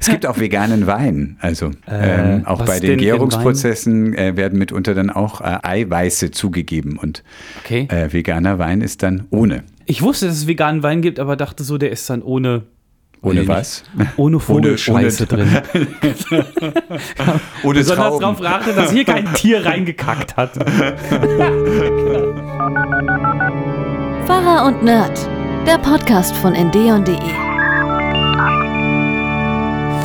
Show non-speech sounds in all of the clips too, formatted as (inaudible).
Es gibt auch veganen Wein. Also ähm, auch bei den Gärungsprozessen äh, werden mitunter dann auch äh, Eiweiße zugegeben und Okay. äh, veganer Wein ist dann ohne. Ich wusste, dass es veganen Wein gibt, aber dachte so, der ist dann ohne. Ohne Nee, was? Ohne Vogelscheiße (laughs) ohne- drin. Ohne Besonders darauf achte, dass hier kein Tier reingekackt hat. (laughs) Pfarrer und Nerd, der Podcast von ndeon.de.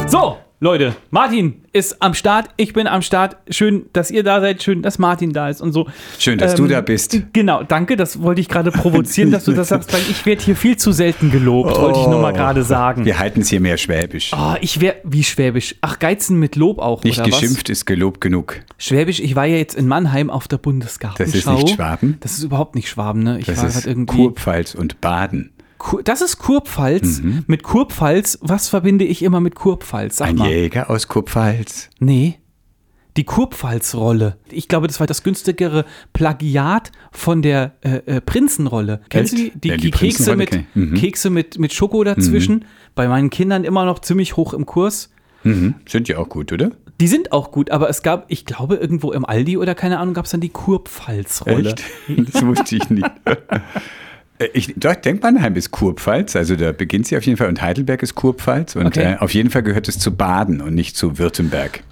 So, Leute, Martin ist am Start, ich bin am Start. Schön, dass ihr da seid, schön, dass Martin da ist und so. Schön, dass du da bist. Genau, danke, das wollte ich gerade provozieren, dass du das sagst, weil ich werde hier viel zu selten gelobt, wollte ich nur mal gerade sagen. Oh. Wir halten es hier mehr schwäbisch. Oh, ich wäre, wie Schwäbisch? Ach, Geizen mit Lob auch, Nicht geschimpft ist gelobt genug. was? Schwäbisch, ich war ja jetzt in Mannheim auf der Bundesgartenschau. Das ist nicht Schwaben. Das ist überhaupt nicht Schwaben, ne? Ich Das war ist halt irgendwie. Kurpfalz und Baden. Das ist Kurpfalz. Mhm. Mit Kurpfalz, was verbinde ich immer mit Kurpfalz? Sag Ein mal. Jäger aus Kurpfalz. Nee. Die Kurpfalz-Rolle. Ich glaube, das war das günstigere Plagiat von der äh, äh, Prinzenrolle. Kennst du die? Die, Ja, die die Kekse, mit. Mhm. Kekse mit, mit Schoko dazwischen. Bei meinen Kindern immer noch ziemlich hoch im Kurs. Mhm. Sind ja auch gut, oder? Die sind auch gut, aber es gab, ich glaube, irgendwo im Aldi oder keine Ahnung, gab es dann die Kurpfalz-Rolle. Echt? (laughs) Das wusste ich nicht. (laughs) Äh, Ich doch, denke, Mannheim ist Kurpfalz, also da beginnt sie auf jeden Fall und Heidelberg ist Kurpfalz und Okay. äh, auf jeden Fall gehört es zu Baden und nicht zu Württemberg.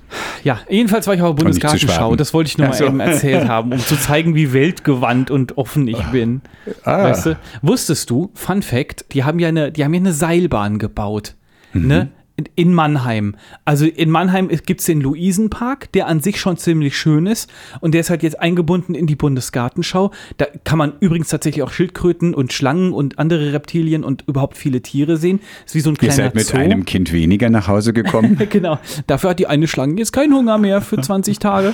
Ja, jedenfalls war ich auf der nicht zu Bundesgartenschau. Das wollte ich nur mal so. eben erzählt (laughs) haben, um zu zeigen, wie weltgewandt und offen ich bin. Ah. Weißt du? Wusstest du, Fun Fact, die haben ja eine, die haben ja eine Seilbahn gebaut. Mhm. Ne? In- Mannheim. Also in Mannheim gibt es den Luisenpark, der an sich schon ziemlich schön ist. Und der ist halt jetzt eingebunden in die Bundesgartenschau. Da kann man übrigens tatsächlich auch Schildkröten und Schlangen und andere Reptilien und überhaupt viele Tiere sehen. Ist wie so ein Ihr kleiner seid mit Zoo. einem Kind weniger nach Hause gekommen. (laughs) Genau. Dafür hat die eine Schlange jetzt keinen Hunger mehr für 20 Tage.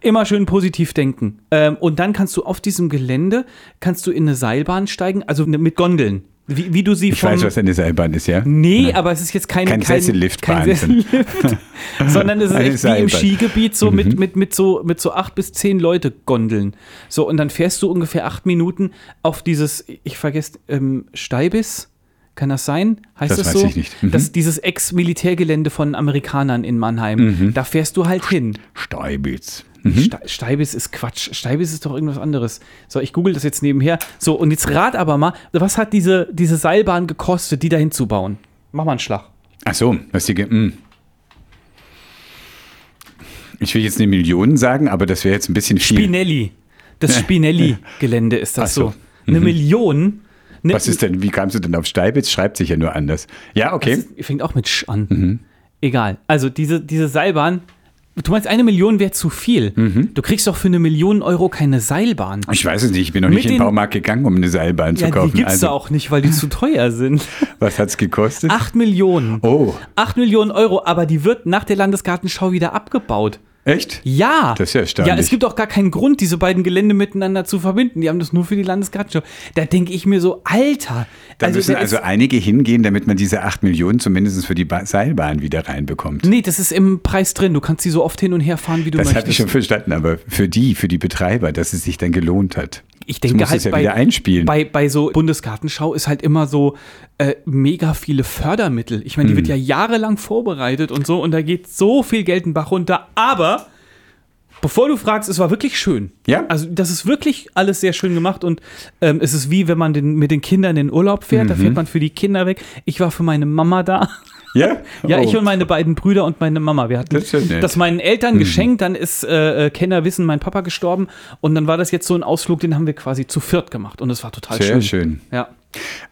Immer schön positiv denken. Ähm, und dann kannst du auf diesem Gelände, kannst du in eine Seilbahn steigen, also mit Gondeln. Wie, wie du sie Ich vom... weiß, was eine Seilbahn ist, ja? Nee, aber es ist jetzt keine, Kein kein Wahnsinn. Sessellift, (laughs) sondern es ist echt wie im. Skigebiet so Mhm. mit, mit, mit so mit so acht bis zehn Leute Gondeln. So und dann fährst du ungefähr acht Minuten auf dieses, ich vergesse, ähm, Steibis. Kann das sein? Heißt Das das, weiß so? ich nicht. Mhm. Das, dieses Ex-Militärgelände von Amerikanern in Mannheim. Mhm. Da fährst du halt hin. Steibitz. Ste Steibis ist Quatsch. Steibis ist doch irgendwas anderes. So, ich google das jetzt nebenher. So, und jetzt rat aber mal, was hat diese, diese Seilbahn gekostet, die da hinzubauen? Mach mal einen Schlag. Ach so, was die. ge- mm. Ich will jetzt eine Million sagen, aber das wäre jetzt ein bisschen viel. Spinelli. Das Spinelli-Gelände ist das so. so. Eine Million. Ne, Was ist denn, wie kamst du denn auf Steibitz? Schreibt sich ja nur anders. Ja, okay. Mhm. Das fängt auch mit Sch an. Egal. Also diese, diese Seilbahn. Du meinst, eine Million wäre zu viel. Mhm. Du kriegst doch für eine Million Euro keine Seilbahn. Ich weiß es nicht, ich bin noch Mit nicht in den Baumarkt gegangen, um eine Seilbahn zu Ja, kaufen. die gibt's also, da auch nicht, weil die zu teuer sind. (laughs) Was hat's gekostet? Acht Millionen. Oh, Acht Millionen Euro, aber die wird nach der Landesgartenschau wieder abgebaut. Echt? Ja. Das ist ja erstaunlich. Ja, es gibt auch gar keinen Grund, diese beiden Gelände miteinander zu verbinden. Die haben das nur für die Landesgartenschau. Da denke ich mir so, Alter. Da müssen da also einige hingehen, damit man diese 8 Millionen zumindest für die ba Seilbahn wieder reinbekommt. Nee, das ist im Preis drin. Du kannst sie so oft hin und her fahren, wie du Das möchtest. habe ich schon verstanden, aber für die, für die Betreiber, dass es sich dann gelohnt hat. Ich denke halt ja bei. Bei, bei so Bundesgartenschau ist halt immer so äh, mega viele Fördermittel. Ich meine, die Hm. wird ja jahrelang vorbereitet und so und da geht so viel Geld in den Bach runter. Aber bevor du fragst, es war wirklich schön. Ja. Also das ist wirklich alles sehr schön gemacht und ähm, es ist wie wenn man den, mit den Kindern in den Urlaub fährt. Mhm. Da fährt man für die Kinder weg. Ich war für meine Mama da. Ja? Ja, Oh. ich und meine beiden Brüder und meine Mama. Wir hatten Das das meinen Eltern geschenkt. Dann ist, äh, äh, Kenner wissen, mein Papa gestorben. Und dann war das jetzt so ein Ausflug, den haben wir quasi zu viert gemacht. Und es war total Sehr schön. schön. Ja.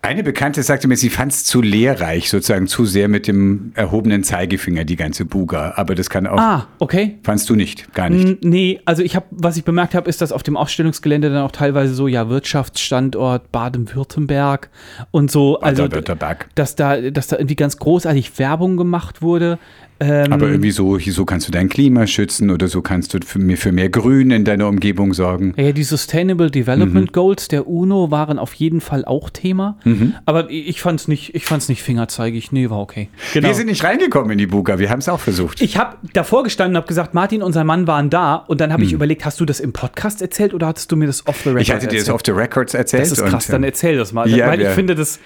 Eine Bekannte sagte mir, sie fand es zu lehrreich, sozusagen zu sehr mit dem erhobenen Zeigefinger, die ganze Buga. Aber das kann auch. Ah, okay. Fandst du nicht? Gar nicht. N- Nee, also ich habe, was ich bemerkt habe, ist, dass auf dem Ausstellungsgelände dann auch teilweise so, ja, Wirtschaftsstandort Baden-Württemberg und so, also Baden-Württemberg. dass da, dass da irgendwie ganz großartig Werbung gemacht wurde. Ähm, Aber irgendwie so, so kannst du dein Klima schützen oder so kannst du für für mehr Grün in deiner Umgebung sorgen. Ja, die Sustainable Mhm. Development Goals der UNO waren auf jeden Fall auch Thema. Mhm. Aber ich fand's nicht, ich fand's nicht fingerzeigig. Nee, war okay. Genau. Wir sind nicht reingekommen in die Buga, wir haben es auch versucht. Ich habe davor gestanden und habe gesagt, Martin und sein Mann waren da. Und dann habe ich überlegt, hast du das im Podcast erzählt oder hattest du mir das off the record Hm. ich hatte dir das erzählt? off the records erzählt. Das ist krass, und, dann ähm, erzähl das mal. Ja, weil ja. ich finde das,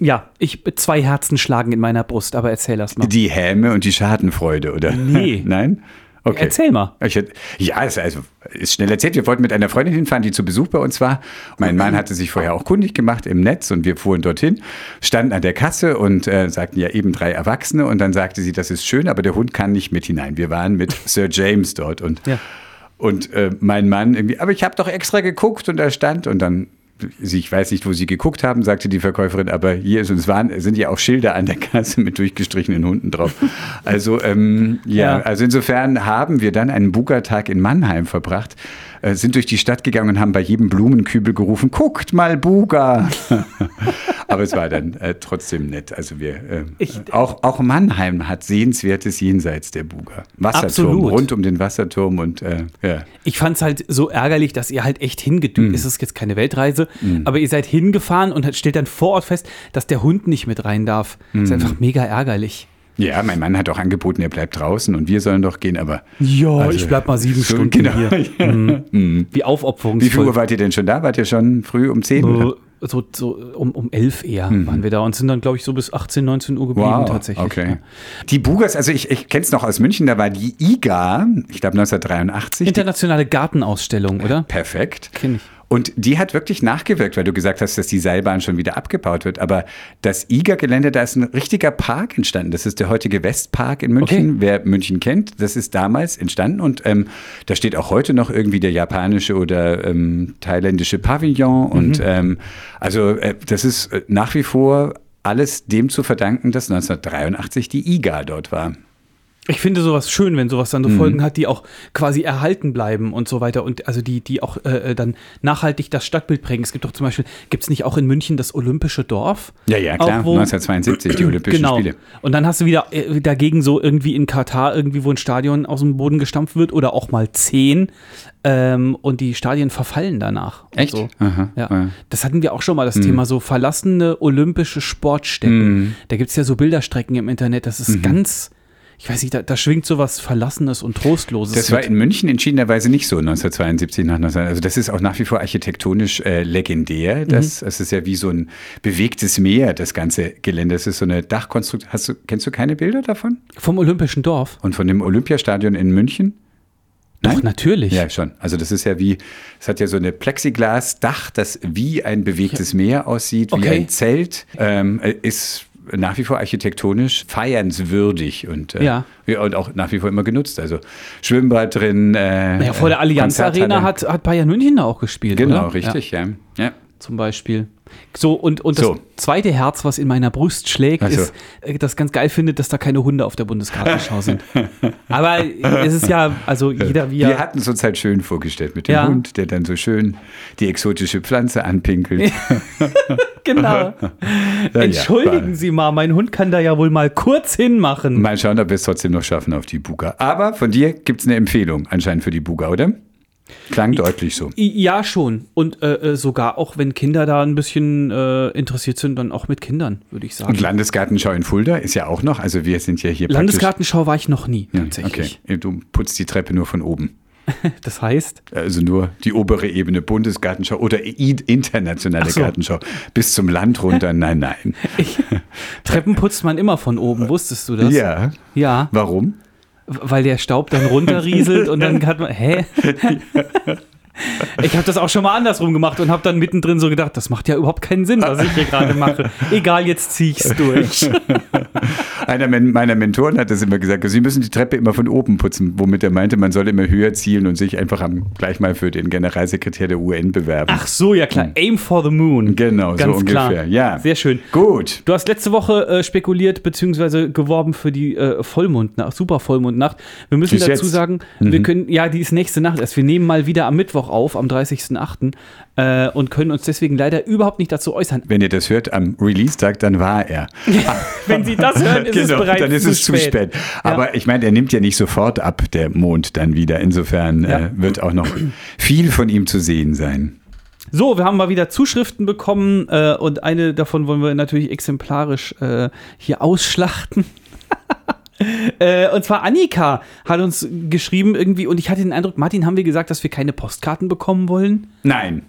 Ja, ich zwei Herzen schlagen in meiner Brust, aber erzähl das mal. Die Häme und die Schadenfreude, oder? Nee. (laughs) Nein? Okay. Erzähl mal. Ich, hätt- ja, ist, also, ist schnell erzählt. Wir wollten mit einer Freundin hinfahren, die zu Besuch bei uns war. Mein Mann hatte sich vorher auch kundig gemacht im Netz und wir fuhren dorthin, standen an der Kasse und äh, sagten ja eben drei Erwachsene und dann sagte sie, das ist schön, aber der Hund kann nicht mit hinein. Wir waren mit (laughs) Sir James dort und, Ja. und äh, mein Mann irgendwie, aber ich habe doch extra geguckt und da stand und dann ich weiß nicht, wo sie geguckt haben, sagte die Verkäuferin, aber hier ist, es waren, sind ja auch Schilder an der Kasse mit durchgestrichenen Hunden drauf. Also, ähm, ja, Ja. also insofern haben wir dann einen Buga-Tag in Mannheim verbracht, äh, sind durch die Stadt gegangen und haben bei jedem Blumenkübel gerufen, guckt mal Buga. (laughs) aber es war dann äh, trotzdem nett. Also wir, äh, Ich- auch, auch Mannheim hat sehenswertes jenseits der Buga. Wasserturm, Absolut. rund um den Wasserturm und äh, ja. Ich fand es halt so ärgerlich, dass ihr halt echt hingedüst. Mhm. Es ist jetzt keine Weltreise, aber ihr seid hingefahren und stellt dann vor Ort fest, dass der Hund nicht mit rein darf. Mhm. Ist einfach mega ärgerlich. Ja, mein Mann hat auch angeboten, er bleibt draußen und wir sollen doch gehen, aber. Ja, Also, ich bleib mal sieben (laughs) so, Stunden genau. hier. (laughs) Mhm. Wie aufopferungsvoll. Wie viel Uhr wart ihr denn schon da? Wart ihr schon früh um 10? so, so, so um, um elf eher waren wir da und sind dann, glaube ich, so bis 18, 19 Uhr geblieben Mhm. Wow, tatsächlich. okay. Die Bugas, also ich, ich kenne es noch aus München, da war die IGA, ich glaube 1983. Die, Internationale Gartenausstellung, oder? perfekt. Kenn ich. Und die hat wirklich nachgewirkt, weil du gesagt hast, dass die Seilbahn schon wieder abgebaut wird. Aber das IGA-Gelände, da ist ein richtiger Park entstanden. Das ist der heutige Westpark in München. Okay. Wer München kennt, das ist damals entstanden. Und ähm, da steht auch heute noch irgendwie der japanische oder ähm, thailändische Pavillon. Und ähm, also äh, das ist äh, nach wie vor alles dem zu verdanken, dass 1983 die IGA dort war. Ich finde sowas schön, wenn sowas dann Mhm. so Folgen hat, die auch quasi erhalten bleiben und so weiter und also die, die auch äh, dann nachhaltig das Stadtbild prägen. Es gibt doch zum Beispiel, gibt es nicht auch in München das Olympische Dorf? Ja, ja, klar. Auch wo- 1972, die Olympischen genau. Spiele. Und dann hast du wieder äh, dagegen so irgendwie in Katar irgendwie, wo ein Stadion aus dem Boden gestampft wird oder auch mal zehn ähm, und die Stadien verfallen danach. Echt? So. Aha, Ja. ja. Das hatten wir auch schon mal, Mhm. das Thema so verlassene olympische Sportstätten. Da gibt es ja so Bilderstrecken im Internet, das Mhm. ist ganz, ich weiß nicht, da, da schwingt so was Verlassenes und Trostloses. Das war in München entschiedenerweise nicht so 1972 nach 19, Also das ist auch nach wie vor architektonisch äh, legendär. Das, Mhm. Es ist ja wie so ein bewegtes Meer, das ganze Gelände. Das ist so eine Dachkonstruktion. Hast du, kennst du keine Bilder davon? Vom Olympischen Dorf. Und von dem Olympiastadion in München? Doch, Nein? natürlich. Ja, schon. Also das ist ja wie, es hat ja so eine Plexiglas-Dach, das wie ein bewegtes Meer aussieht, wie Okay. ein Zelt. Ähm, äh, ist nach wie vor architektonisch feiernswürdig und, äh, Ja. und auch nach wie vor immer genutzt. Also Schwimmbad drin. Äh, Naja, vor der Allianz Arena hat, hat Bayern München da auch gespielt. Genau, oder? richtig, ja. ja. Zum Beispiel. So, und, und das So. zweite Herz, was in meiner Brust schlägt, Also. ist, äh, das ganz geil findet, dass da keine Hunde auf der Bundesgartenschau sind. (laughs) Aber es ist ja, also jeder wie Wir hatten es uns halt schön vorgestellt mit dem Ja. Hund, der dann so schön die exotische Pflanze anpinkelt. (laughs) Genau. ja, Entschuldigen war- Sie mal, mein Hund kann da ja wohl mal kurz hinmachen. Mal schauen, ob wir es trotzdem noch schaffen auf die Buga. Aber von dir gibt es eine Empfehlung anscheinend für die Buga, oder? Klang deutlich so. Ja, schon. Und äh, äh, sogar auch, wenn Kinder da ein bisschen äh, interessiert sind, dann auch mit Kindern, würde ich sagen. Und Landesgartenschau in Fulda ist ja auch noch. Also wir sind ja hier Landesgartenschau war ich noch nie, Ja, tatsächlich. okay. Du putzt die Treppe nur von oben. (laughs) Das heißt, Also nur die obere Ebene Bundesgartenschau oder internationale so. Gartenschau. Bis zum Land runter. (laughs) Nein, nein. ich, Treppen putzt man immer von oben, wusstest du das? Ja. Ja, Warum? Weil der Staub dann runterrieselt und dann (laughs) hat man, hä? Ich habe das auch schon mal andersrum gemacht und habe dann mittendrin so gedacht, das macht ja überhaupt keinen Sinn, was ich hier gerade mache. Egal, jetzt ziehe ich es durch. (laughs) Einer meiner Mentoren hat das immer gesagt, Sie müssen die Treppe immer von oben putzen, womit er meinte, man soll immer höher zielen und sich einfach am, gleich mal für den Generalsekretär der UN bewerben. Ach so, ja klar. Aim for the moon. genau, Ganz so klar. ungefähr. Ja. Sehr schön. Gut. Du hast letzte Woche äh, spekuliert bzw. geworben für die äh, Vollmondnacht, super Vollmondnacht. Wir müssen dazu jetzt. sagen, wir können, ja, die ist nächste Nacht erst. Wir nehmen mal wieder am Mittwoch auf, am 30.08. Äh, und können uns deswegen leider überhaupt nicht dazu äußern. Wenn ihr das hört am Release-Tag, dann war er. Wenn Sie das hören, ist es bereits Genau, dann ist zu es zu spät. Aber ich meine, er nimmt ja nicht sofort ab, der Mond dann wieder. Insofern Ja. äh, wird auch noch viel von ihm zu sehen sein. So, wir haben mal wieder Zuschriften bekommen äh, und eine davon wollen wir natürlich exemplarisch äh, hier ausschlachten. Äh, und zwar Annika hat uns geschrieben irgendwie und ich hatte den Eindruck, Martin, haben wir gesagt, dass wir keine Postkarten bekommen wollen? Nein.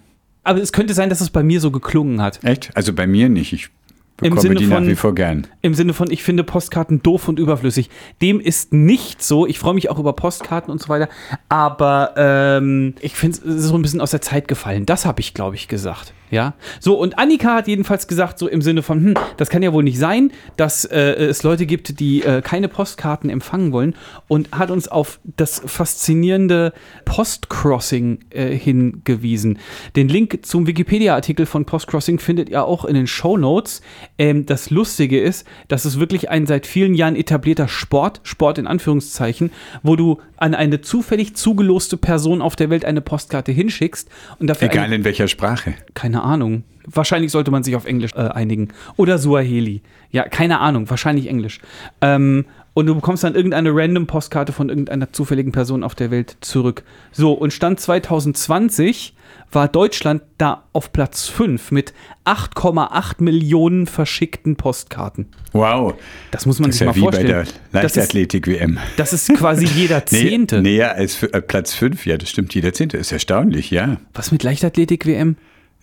Aber es könnte sein, dass es bei mir so geklungen hat. Echt? Also bei mir nicht. Ich bekomme Sinne die nach von- wie vor gern. Im Sinne von, ich finde Postkarten doof und überflüssig. Dem ist nicht so. Ich freue mich auch über Postkarten und so weiter. Aber ähm, ich finde es ist so ein bisschen aus der Zeit gefallen. Das habe ich, glaube ich, gesagt. Ja. So, und Annika hat jedenfalls gesagt, so im Sinne von, hm, das kann ja wohl nicht sein, dass äh, es Leute gibt, die äh, keine Postkarten empfangen wollen und hat uns auf das faszinierende Postcrossing äh, hingewiesen. Den Link zum Wikipedia-Artikel von Postcrossing findet ihr auch in den Show Notes. Ähm, das Lustige ist, dass es wirklich ein seit vielen Jahren etablierter Sport, Sport in Anführungszeichen, wo du an eine zufällig zugeloste Person auf der Welt eine Postkarte hinschickst und dafür Egal eine, in welcher Sprache. keine Ahnung. Wahrscheinlich sollte man sich auf Englisch äh, einigen. Oder Suaheli. Ja, keine Ahnung. Wahrscheinlich Englisch. Ähm, und du bekommst dann irgendeine random Postkarte von irgendeiner zufälligen Person auf der Welt zurück. So, und Stand 2020 war Deutschland da auf Platz 5 mit 8,8 Millionen verschickten Postkarten. Wow. Das muss man Das sich ja mal wie bei vorstellen. der das, ist, Leichtathletik-WM. das ist quasi jeder (laughs) Zehnte. näher als äh, Platz 5, ja, das stimmt, jeder Zehnte. Ist erstaunlich, ja. Was mit Leichtathletik-WM?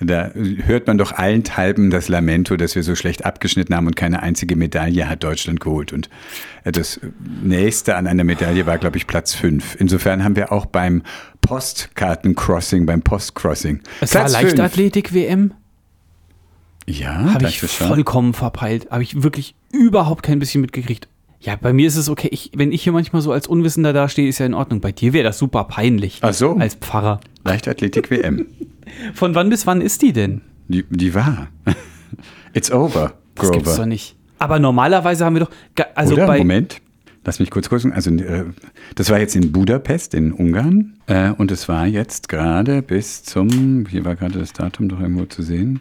Da hört man doch allenthalben das Lamento, dass wir so schlecht abgeschnitten haben und keine einzige Medaille hat Deutschland geholt. Und äh, das nächste an einer Medaille war, glaube ich, Platz 5. Insofern haben wir auch beim Postkartencrossing, beim Postcrossing. Es war Platz fünf. Leichtathletik-WM? Ja, Habe ich vollkommen verpeilt. Habe ich wirklich überhaupt kein bisschen mitgekriegt. Ja, bei mir ist es okay. Ich, wenn ich hier manchmal so als Unwissender dastehe, ist ja in Ordnung. Bei dir wäre das super peinlich. Ach so. Als Pfarrer. Leichtathletik-WM. (laughs) Von wann bis wann ist die denn? Die, die war. (laughs) It's over, Das gibt's doch Grover. nicht. Aber normalerweise haben wir doch. Also Oder? bei. Moment. Lass mich kurz gucken. Also, äh, das war jetzt in Budapest in Ungarn. Äh, und es war jetzt gerade bis zum, hier war gerade das Datum doch irgendwo zu sehen.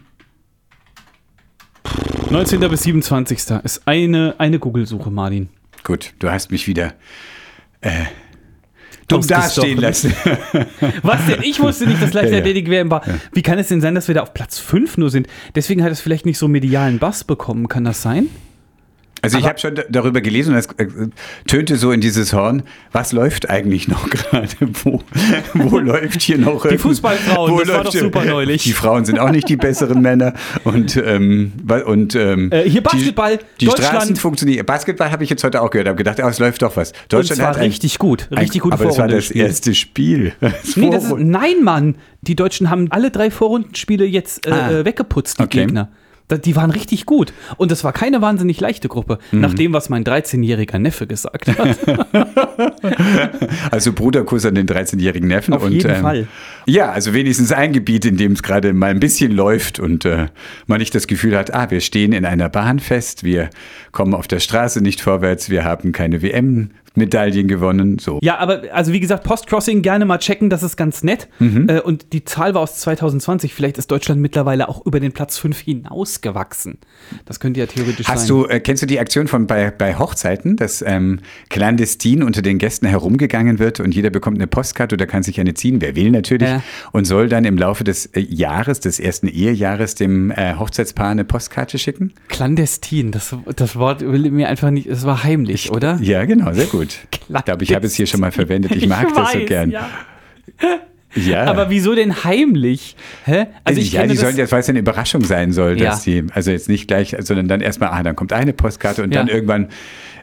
19. bis 27. ist eine, eine Google-Suche, Martin. Gut, du hast mich wieder äh, dumm dastehen lassen. (laughs) Was denn? Ich wusste nicht, dass Leichtathletik-WM war. Wie kann es denn sein, dass wir da auf Platz 5 nur sind? Deswegen hat es vielleicht nicht so medialen Bass bekommen. Kann das sein? Also ich habe schon da- darüber gelesen und es äh, tönte so in dieses Horn, was läuft eigentlich noch (laughs) gerade? Wo, wo (laughs) läuft hier noch? Die Fußballfrauen, das war doch super neulich. Die Frauen sind auch nicht die besseren Männer und, ähm, und ähm, Äh, hier Basketball, die, die Deutschland. Straßen funktionieren. Basketball habe ich jetzt heute auch gehört, habe gedacht, oh, es läuft doch was. Und zwar ein- richtig gut. Richtig gute Aber das war das erste Spiel. (laughs) Das Nee, das ist, nein, Mann. Die Deutschen haben alle drei Vorrundenspiele jetzt äh, Ah. äh, weggeputzt, die Okay. Gegner. Die waren richtig gut. Und das war keine wahnsinnig leichte Gruppe, Mhm. nach dem, was mein 13-jähriger Neffe gesagt hat. (laughs) Also Bruderkuss an den 13-jährigen Neffen. Auf und, jeden ähm, Fall. Ja, also wenigstens ein Gebiet, in dem es gerade mal ein bisschen läuft und äh, man nicht das Gefühl hat, ah, wir stehen in einer Bahn fest, wir kommen auf der Straße nicht vorwärts, wir haben keine WM-Medaillen gewonnen. So. ja, aber also wie gesagt, Postcrossing gerne mal checken, das ist ganz nett. Mhm. Äh, und die Zahl war aus 2020. Vielleicht ist Deutschland mittlerweile auch über den Platz 5 hinausgewachsen. Das könnte ja theoretisch Hast sein. du, äh, kennst du die Aktion von bei, bei Hochzeiten, dass ähm, clandestin unter den Gästen herumgegangen wird und jeder bekommt eine Postkarte oder kann sich eine ziehen, wer will natürlich, Ja. und soll dann im Laufe des äh, Jahres, des ersten Ehejahres, dem äh, Hochzeitspaar eine Postkarte schicken? Clandestin, das, das Wort will mir einfach nicht, es war heimlich, oder? Ja, genau, sehr gut. Ich glaube, ich habe es hier schon mal verwendet. Ich mag das so gern. Ja. (laughs) Ja. Aber wieso denn heimlich? Hä? Also ich ja, die sollen jetzt, weil es eine Überraschung sein soll, Ja. dass die, also jetzt nicht gleich, sondern dann erstmal, ah, dann kommt eine Postkarte und Ja. dann irgendwann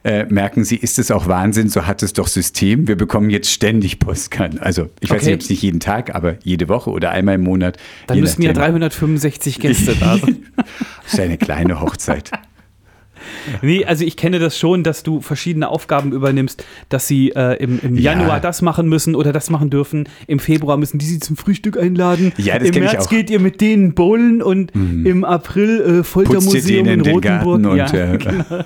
äh, merken sie, ist es auch Wahnsinn, so hat es doch System. Wir bekommen jetzt ständig Postkarten. Also ich weiß Okay. nicht, ob es nicht jeden Tag, aber jede Woche oder einmal im Monat. dann je müssten ja nachdem. 365 Gäste (laughs) da sein. Das ist eine kleine Hochzeit. (laughs) Nee, also ich kenne das schon, dass du verschiedene Aufgaben übernimmst, dass sie äh, im, im Ja. Januar das machen müssen oder das machen dürfen. Im Februar müssen die sie zum Frühstück einladen. Ja, Im März. Mhm. geht ihr mit denen bowlen und im April äh, Putzt ihr Foltermuseum in den Rotenburg. Garten und ja, äh, (laughs) genau.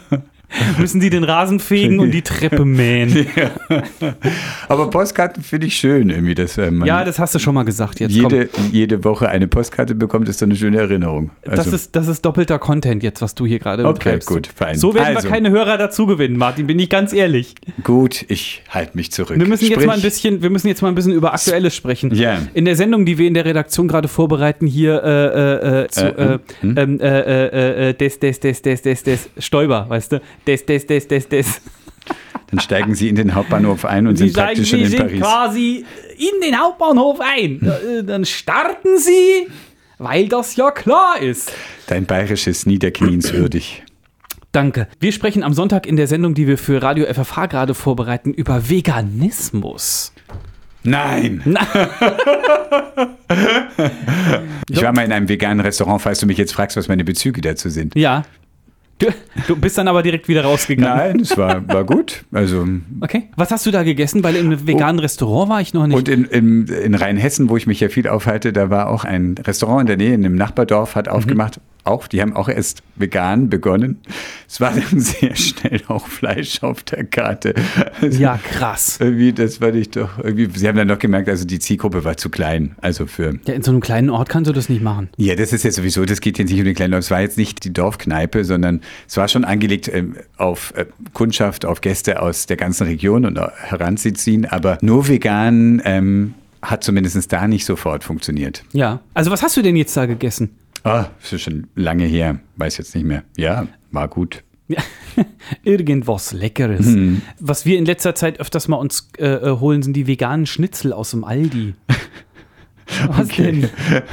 (laughs) müssen die den Rasen fegen und die Treppe mähen. (laughs) aber Postkarten finde ich schön irgendwie, dass äh, man Ja, das hast du schon mal gesagt. Jetzt komm. jede, jede Woche eine Postkarte bekommt, ist so eine schöne Erinnerung. Das Also, ist, das ist doppelter Content jetzt, was du hier gerade Okay, betreibst. gut, fein. So werden Also. wir keine Hörer dazu gewinnen, Martin, bin ich ganz ehrlich. gut, ich halte mich zurück. Wir müssen jetzt mal ein bisschen, wir müssen jetzt mal ein bisschen über Aktuelles sprechen. Ja. In der Sendung, die wir in der Redaktion gerade vorbereiten, hier äh, äh, äh, zu, Äh, äh, ähm, äh, äh, äh, des, des, des, des, des, des, Stoiber, weißt du? Des, des, des, des, des. Dann steigen Sie in den Hauptbahnhof ein und Sie sind praktisch schon Sie in sind Paris. quasi in den Hauptbahnhof ein. Äh, Dann starten Sie Weil das ja klar ist. Dein bayerisches Niederknienswürdig. Danke. Wir sprechen am Sonntag in der Sendung, die wir für Radio FFH gerade vorbereiten, über Veganismus. Nein! (laughs) ich war mal in einem veganen Restaurant, falls du mich jetzt fragst, was meine Bezüge dazu sind. Ja. (laughs) Du, bist dann aber direkt wieder rausgegangen. Nein, es war, war gut. Also, Okay. Was hast du da gegessen? Weil im veganen Restaurant war ich noch nicht. und in, in, in Rheinhessen, wo ich mich ja viel aufhalte, da war auch ein Restaurant in der Nähe, in einem Nachbardorf, hat aufgemacht. Auch, die haben auch erst vegan begonnen. Es war dann (laughs) sehr schnell auch Fleisch auf der Karte. Also, ja, krass. Irgendwie, das war nicht doch, irgendwie, sie haben dann noch gemerkt, also die Zielgruppe war zu klein. Also für, Ja, in so einem kleinen Ort kannst du das nicht machen. ja, das ist ja sowieso, das geht jetzt nicht um den kleinen Ort. Es war jetzt nicht die Dorfkneipe, sondern es war schon angelegt ähm, auf äh, Kundschaft, auf Gäste aus der ganzen Region und äh, heranzuziehen. Aber nur vegan ähm, hat zumindest da nicht sofort funktioniert. Ja. Also was hast du denn jetzt da gegessen? Ah, das ist schon lange her, weiß jetzt nicht mehr. Ja, war gut. Ja. (laughs) Irgendwas Leckeres. Mhm. Was wir in letzter Zeit öfters mal uns äh, äh, holen, sind die veganen Schnitzel aus dem Aldi. (laughs) Was denn?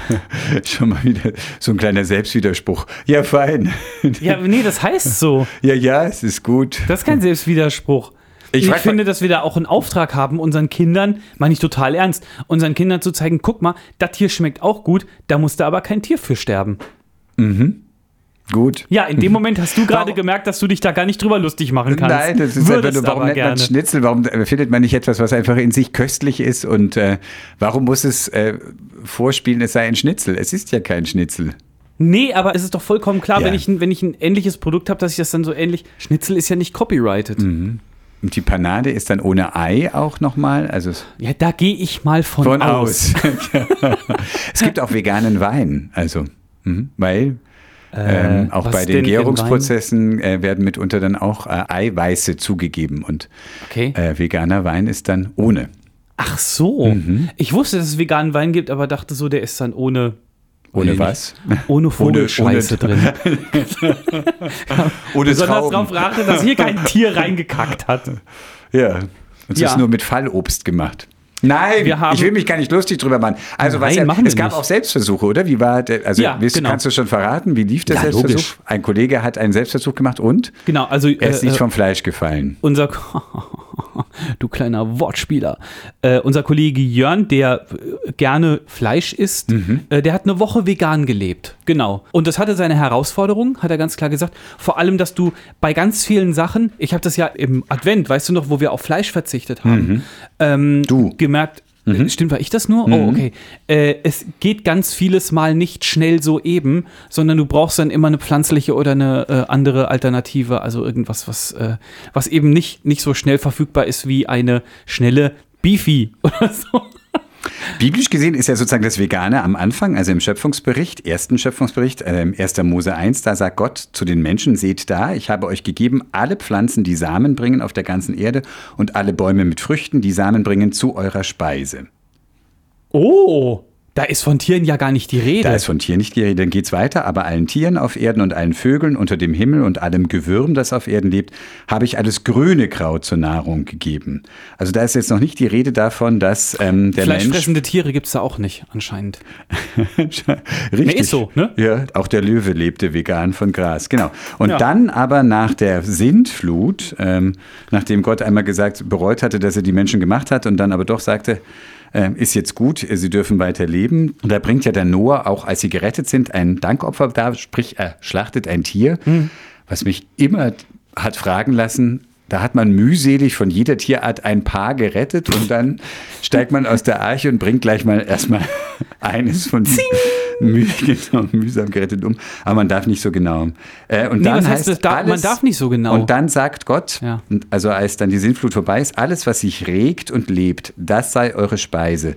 (laughs) Schon mal wieder so ein kleiner Selbstwiderspruch. Ja, fein. Ja, nee, das heißt so. Ja, ja, es ist gut. Das ist kein Selbstwiderspruch. Ich Ich, finde, dass wir da auch einen Auftrag haben, unseren Kindern, meine ich total ernst, unseren Kindern zu zeigen, guck mal, das hier schmeckt auch gut, da musste aber kein Tier für sterben. Gut. Ja, in dem (laughs) Moment hast du gerade gemerkt, dass du dich da gar nicht drüber lustig machen kannst. Nein, das ist Würdest nur, warum nennt man. Schnitzel? Warum äh, findet man nicht etwas, was einfach in sich köstlich ist? Und äh, warum muss es äh, vorspielen, es sei ein Schnitzel? Es ist ja kein Schnitzel. Nee, aber es ist doch vollkommen klar, Ja. wenn, ich, ein- wenn ich ein ähnliches Produkt habe, dass ich das dann so ähnlich. Schnitzel ist ja nicht copyrighted. Und die Panade ist dann ohne Ei auch nochmal. Also Ja, da gehe ich mal von, von aus. aus. (laughs) es gibt auch veganen Wein. Also, mhm, weil ähm, auch was bei den Gärungsprozessen äh, werden mitunter dann auch äh, Eiweiße zugegeben. Und Okay. äh, veganer Wein ist dann ohne. Ach so. Mhm. Ich wusste, dass es veganen Wein gibt, aber dachte so, der ist dann ohne. Ohne ich was? Ohne Vogelscheiße ohne- drin. (laughs) Ohne Besonders Trauben. darauf achte, dass hier kein Tier reingekackt hat. Ja. Und es Ja. ist nur mit Fallobst gemacht. Nein, Wir haben- ich will mich gar nicht lustig drüber machen. Also Nein, was ja, machen es gab nicht. auch Selbstversuche, oder? Wie war der, also Ja, willst, genau. kannst du schon verraten, wie lief der Ja, Selbstversuch? logisch. Ein Kollege hat einen Selbstversuch gemacht und Genau, also er ist äh, nicht äh, vom Fleisch gefallen. unser (laughs) (laughs) du kleiner Wortspieler. Äh, unser Kollege Jörn, der äh, gerne Fleisch isst, Mhm. äh, der hat eine Woche vegan gelebt. Genau. Und das hatte seine Herausforderung, hat er ganz klar gesagt. Vor allem, dass du bei ganz vielen Sachen, ich habe das ja im Advent, weißt du noch, wo wir auf Fleisch verzichtet haben, ähm, Mhm. Du. gemerkt, Mhm. äh, stimmt, war ich das nur? Oh, okay. Äh, es geht ganz vieles Mal nicht schnell so eben, sondern du brauchst dann immer eine pflanzliche oder eine äh, andere Alternative, also irgendwas, was, äh, was eben nicht, nicht so schnell verfügbar ist wie eine schnelle Beefy (laughs) oder so. Biblisch gesehen ist ja sozusagen das Vegane am Anfang, also im Schöpfungsbericht, ersten Schöpfungsbericht, äh, 1. Mose 1, da sagt Gott zu den Menschen, seht da, ich habe euch gegeben alle Pflanzen, die Samen bringen auf der ganzen Erde und alle Bäume mit Früchten, die Samen bringen zu eurer Speise. Oh, da ist von Tieren ja gar nicht die Rede. Da ist von Tieren nicht die Rede, dann geht's weiter. Aber allen Tieren auf Erden und allen Vögeln unter dem Himmel und allem Gewürm, das auf Erden lebt, habe ich alles grüne Kraut zur Nahrung gegeben. Also da ist jetzt noch nicht die Rede davon, dass ähm, der Mensch... Fleischfressende Tiere gibt es da auch nicht, anscheinend. (laughs) Richtig. Nee, ist so, ne? Ja, auch der Löwe lebte vegan von Gras, genau. Und Ja. dann aber nach der Sintflut, ähm, nachdem Gott einmal gesagt, bereut hatte, dass er die Menschen gemacht hat und dann aber doch sagte, ähm, ist jetzt gut, sie dürfen weiter leben. Und da bringt ja der Noah, auch als sie gerettet sind, ein Dankopfer dar, sprich er schlachtet ein Tier, Mhm. was mich immer hat fragen lassen, da hat man mühselig von jeder Tierart ein Paar gerettet und dann steigt man aus der Arche und bringt gleich mal erstmal (laughs) eines von diesen müh, (laughs) genau, mühsam gerettet um. Aber man darf nicht so genau. Äh, und Nee, dann heißt heißt? Da- man alles, darf nicht so genau. Und dann sagt Gott, Ja. also als dann die Sintflut vorbei ist, alles, was sich regt und lebt, das sei eure Speise.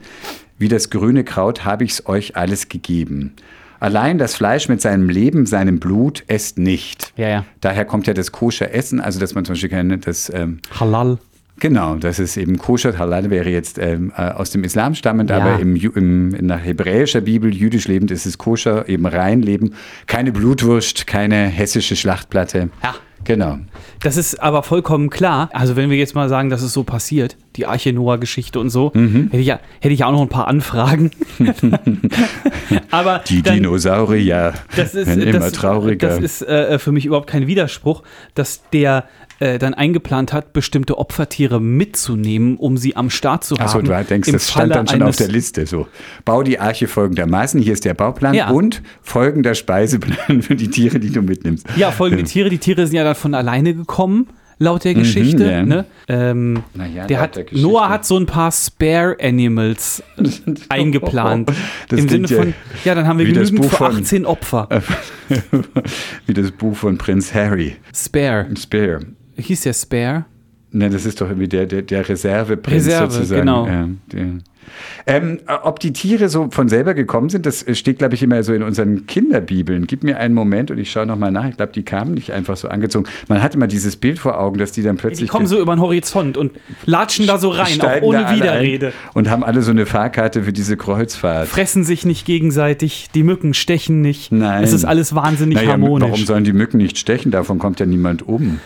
Wie das grüne Kraut habe ich es euch alles gegeben. Allein das Fleisch mit seinem Leben, seinem Blut, esst nicht. Ja, ja. Daher kommt ja das koscher Essen, also dass man zum Beispiel keine, das, ähm, Halal. genau, das ist eben koscher, halal wäre jetzt ähm, äh, aus dem Islam stammend, Ja. aber im, im, in der hebräischer Bibel, jüdisch lebend, ist es koscher, eben rein leben. Keine Blutwurst, keine hessische Schlachtplatte. Ja. Genau. Das ist aber vollkommen klar. Also wenn wir jetzt mal sagen, dass es so passiert, die Arche Noah-Geschichte und so, Mhm. hätte, ich ja, hätte ich ja auch noch ein paar Anfragen. (laughs) aber Die dann, Dinosaurier das ist, werden immer das, trauriger. Das ist äh, für mich überhaupt kein Widerspruch, dass der äh, dann eingeplant hat, bestimmte Opfertiere mitzunehmen, um sie am Start zu Achso, haben. du denkst, das stand dann schon auf der Liste. So, bau die Arche folgendermaßen, hier ist der Bauplan Ja. und folgender Speiseplan (laughs) für die Tiere, die du mitnimmst. Ja, folgende Tiere. Die Tiere sind ja dann von alleine gekommen, laut der Geschichte. Mhm, ja. ne? ähm, ja, der hat, der Geschichte. Noah hat so ein paar Spare Animals (laughs) eingeplant. (laughs) Das Im Sinne von, ja, dann haben wir genügend für von- 18 Opfer. (laughs) Wie das Buch von Prinz Harry. Spare. Spare. Hieß der Spare? Ne, das ist doch irgendwie der, der, der Reserveprinz Reserve, sozusagen. genau. Ja. Ähm, ob die Tiere so von selber gekommen sind, das steht, glaube ich, immer so in unseren Kinderbibeln. Gib mir einen Moment und ich schaue nochmal nach. Ich glaube, die kamen nicht einfach so angezogen. Man hat immer dieses Bild vor Augen, dass die dann Die plötzlich kommen so über den Horizont und latschen da so rein, auch ohne Widerrede. Und haben alle so eine Fahrkarte für diese Kreuzfahrt. Fressen sich nicht gegenseitig, die Mücken stechen nicht. Nein. Es ist alles wahnsinnig Naja, harmonisch. warum sollen die Mücken nicht stechen? Davon kommt ja niemand um.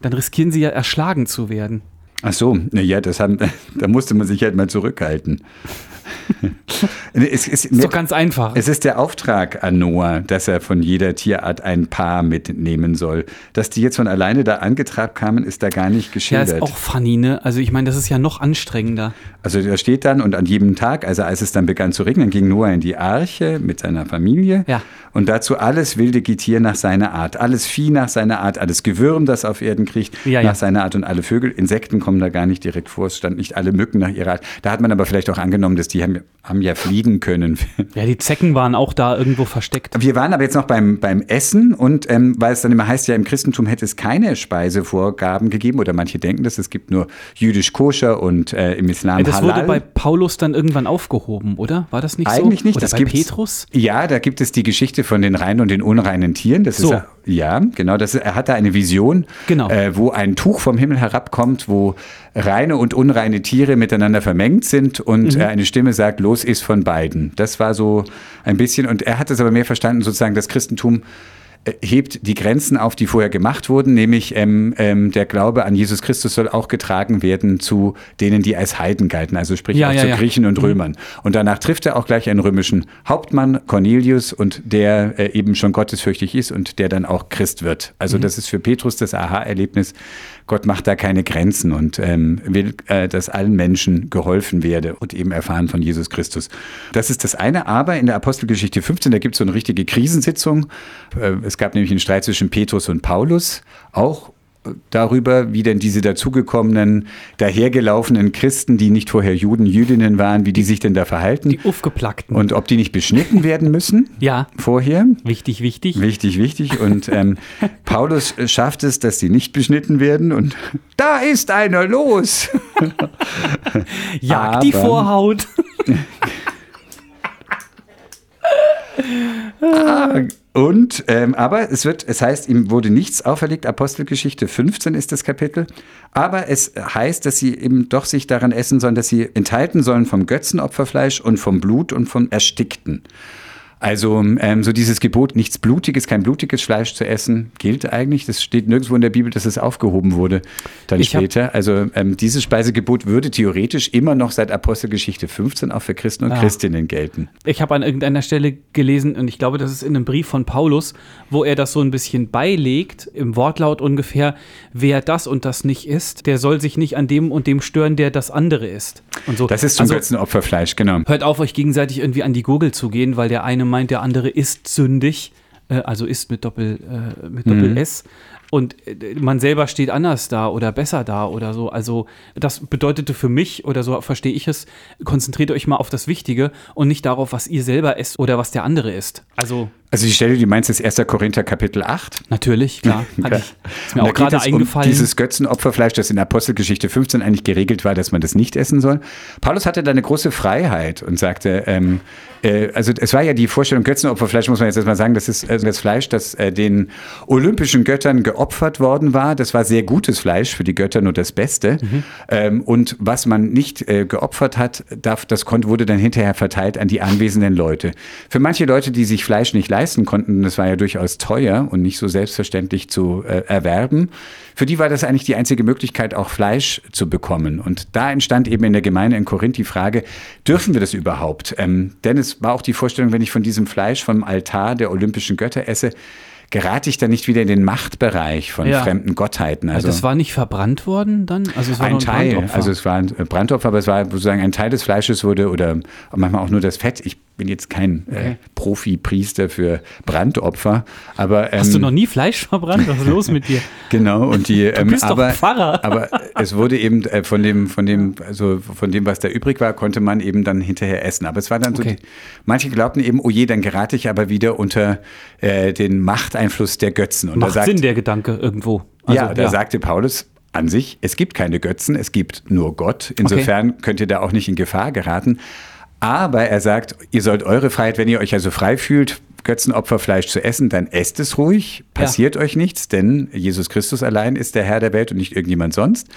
Dann riskieren sie ja erschlagen zu werden. Ach so, naja, das haben, (laughs) da musste man sich halt mal zurückhalten. Es, Ist doch ganz einfach. es ist der Auftrag an Noah, dass er von jeder Tierart ein Paar mitnehmen soll. Dass die jetzt von alleine da angetrabt kamen, ist da gar nicht ja, geschildert. ist auch funny, ne? Also ich meine, das ist ja noch anstrengender. Also da steht dann, und an jedem Tag, also als es dann begann zu regnen, ging Noah in die Arche mit seiner Familie. Ja. Und dazu alles wilde Getier nach seiner Art, alles Vieh nach seiner Art, alles Gewürm, das auf Erden kriecht, Ja, nach ja. seiner Art und alle Vögel. Insekten kommen da gar nicht direkt vor, es stand nicht alle Mücken nach ihrer Art. Da hat man aber vielleicht auch angenommen, dass die haben, haben ja fliegen können. (laughs) Ja, die Zecken waren auch da irgendwo versteckt. Wir waren aber jetzt noch beim, beim Essen und ähm, weil es dann immer heißt, ja im Christentum hätte es keine Speisevorgaben gegeben oder manche denken das, es gibt nur jüdisch koscher und äh, im Islam Das halal. wurde bei Paulus dann irgendwann aufgehoben, oder? War das nicht so? Eigentlich nicht. Oder das bei Petrus? Ja, da gibt es die Geschichte von den reinen und den unreinen Tieren. Das So. ist ja genau. Das er hat da eine Vision, Genau. äh, wo ein Tuch vom Himmel herabkommt, wo reine und unreine Tiere miteinander vermengt sind und Mhm. äh, eine Stimme sagt: Los ist von beiden. Das war so ein bisschen. Und er hat es aber mehr verstanden, sozusagen das Christentum hebt die Grenzen auf, die vorher gemacht wurden, nämlich ähm, ähm, der Glaube an Jesus Christus soll auch getragen werden zu denen, die als Heiden galten, also sprich Ja, auch ja, zu ja. Griechen und Römern. Und danach trifft er auch gleich einen römischen Hauptmann, Cornelius, und der äh, eben schon gottesfürchtig ist und der dann auch Christ wird. Also Mhm. das ist für Petrus das Aha-Erlebnis. Gott macht da keine Grenzen und ähm, will, äh, dass allen Menschen geholfen werde und eben erfahren von Jesus Christus. Das ist das eine. Aber in der Apostelgeschichte 15, da gibt es so eine richtige Krisensitzung. Äh, es gab nämlich einen Streit zwischen Petrus und Paulus, auch darüber, wie denn diese dazugekommenen, dahergelaufenen Christen, die nicht vorher Juden, Jüdinnen waren, wie die sich denn da verhalten Die Aufgeplackten. und ob die nicht beschnitten (laughs) werden müssen ja, vorher. wichtig, wichtig. Wichtig, wichtig. Und ähm, (laughs) Paulus schafft es, dass die nicht beschnitten werden. Und da ist einer los. (laughs) Jag die aber- Vorhaut. Und, ähm, aber es wird, es heißt, ihm wurde nichts auferlegt. Apostelgeschichte 15 ist das Kapitel. Aber es heißt, dass sie eben doch sich daran essen sollen, dass sie enthalten sollen vom Götzenopferfleisch und vom Blut und vom Erstickten. Also ähm, so dieses Gebot, nichts Blutiges, kein blutiges Fleisch zu essen, gilt eigentlich. Das steht nirgendwo in der Bibel, dass es aufgehoben wurde dann Ich später. Also ähm, dieses Speisegebot würde theoretisch immer noch seit Apostelgeschichte 15 auch für Christen und Ah. Christinnen gelten. Ich habe an irgendeiner Stelle gelesen, und ich glaube, das ist in einem Brief von Paulus, wo er das so ein bisschen beilegt, im Wortlaut ungefähr, wer das und das nicht ist, der soll sich nicht an dem und dem stören, der das andere ist. Und so. Das ist zum also, Götzenopferfleisch, genau. Hört auf, euch gegenseitig irgendwie an die Gurgel zu gehen, weil der eine meint, der andere ist sündig, äh, also ist mit Doppel, äh, mit Mhm. Doppel S. Und äh, man selber steht anders da oder besser da oder so. Also das bedeutete für mich, oder so verstehe ich es, konzentriert euch mal auf das Wichtige und nicht darauf, was ihr selber esst oder was der andere isst. Also Also die Stelle, die meinst, ist 1. Korinther Kapitel 8. natürlich, klar. (laughs) Hatte ich, ist mir auch gerade eingefallen. Um dieses Götzenopferfleisch, das in Apostelgeschichte 15 eigentlich geregelt war, dass man das nicht essen soll. Paulus hatte da eine große Freiheit und sagte, ähm, äh, also es war ja die Vorstellung, Götzenopferfleisch, muss man jetzt erstmal sagen, das ist äh, das Fleisch, das äh, den olympischen Göttern geopfert geopfert worden war. Das war sehr gutes Fleisch für die Götter, nur das Beste. Mhm. Ähm, und was man nicht äh, geopfert hat, darf, das konnte, wurde dann hinterher verteilt an die anwesenden Leute. Für manche Leute, die sich Fleisch nicht leisten konnten, das war ja durchaus teuer und nicht so selbstverständlich zu äh, erwerben, für die war das eigentlich die einzige Möglichkeit, auch Fleisch zu bekommen. Und da entstand eben in der Gemeinde in Korinth die Frage, dürfen wir das überhaupt? Ähm, denn es war auch die Vorstellung, wenn ich von diesem Fleisch vom Altar der olympischen Götter esse, gerate ich dann nicht wieder in den Machtbereich von Ja. fremden Gottheiten. Also das war nicht verbrannt worden dann? Also es war ein nur Teil, Brandopfer. also es war ein Brandopfer, aber es war sozusagen ein Teil des Fleisches wurde oder manchmal auch nur das Fett. Ich bin jetzt kein äh, Okay. Profi-Priester für Brandopfer, aber ähm, Hast du noch nie Fleisch verbrannt? Was ist los mit dir? (laughs) Genau, und die, ähm, bist doch aber, Pfarrer. (laughs) aber es wurde eben äh, von dem, von dem, also von dem, was da übrig war, konnte man eben dann hinterher essen. Aber es war dann so, Okay. die, manche glaubten eben, oh je, dann gerate ich aber wieder unter äh, den Machteinfluss der Götzen. Und Macht sagt, Sinn der Gedanke irgendwo. Also, ja, da sagte Paulus an sich, es gibt keine Götzen, es gibt nur Gott. Insofern könnt ihr da auch nicht in Gefahr geraten. Aber er sagt, ihr sollt eure Freiheit, wenn ihr euch also frei fühlt, Götzenopferfleisch zu essen, dann esst es ruhig, passiert euch nichts, denn Jesus Christus allein ist der Herr der Welt und nicht irgendjemand sonst.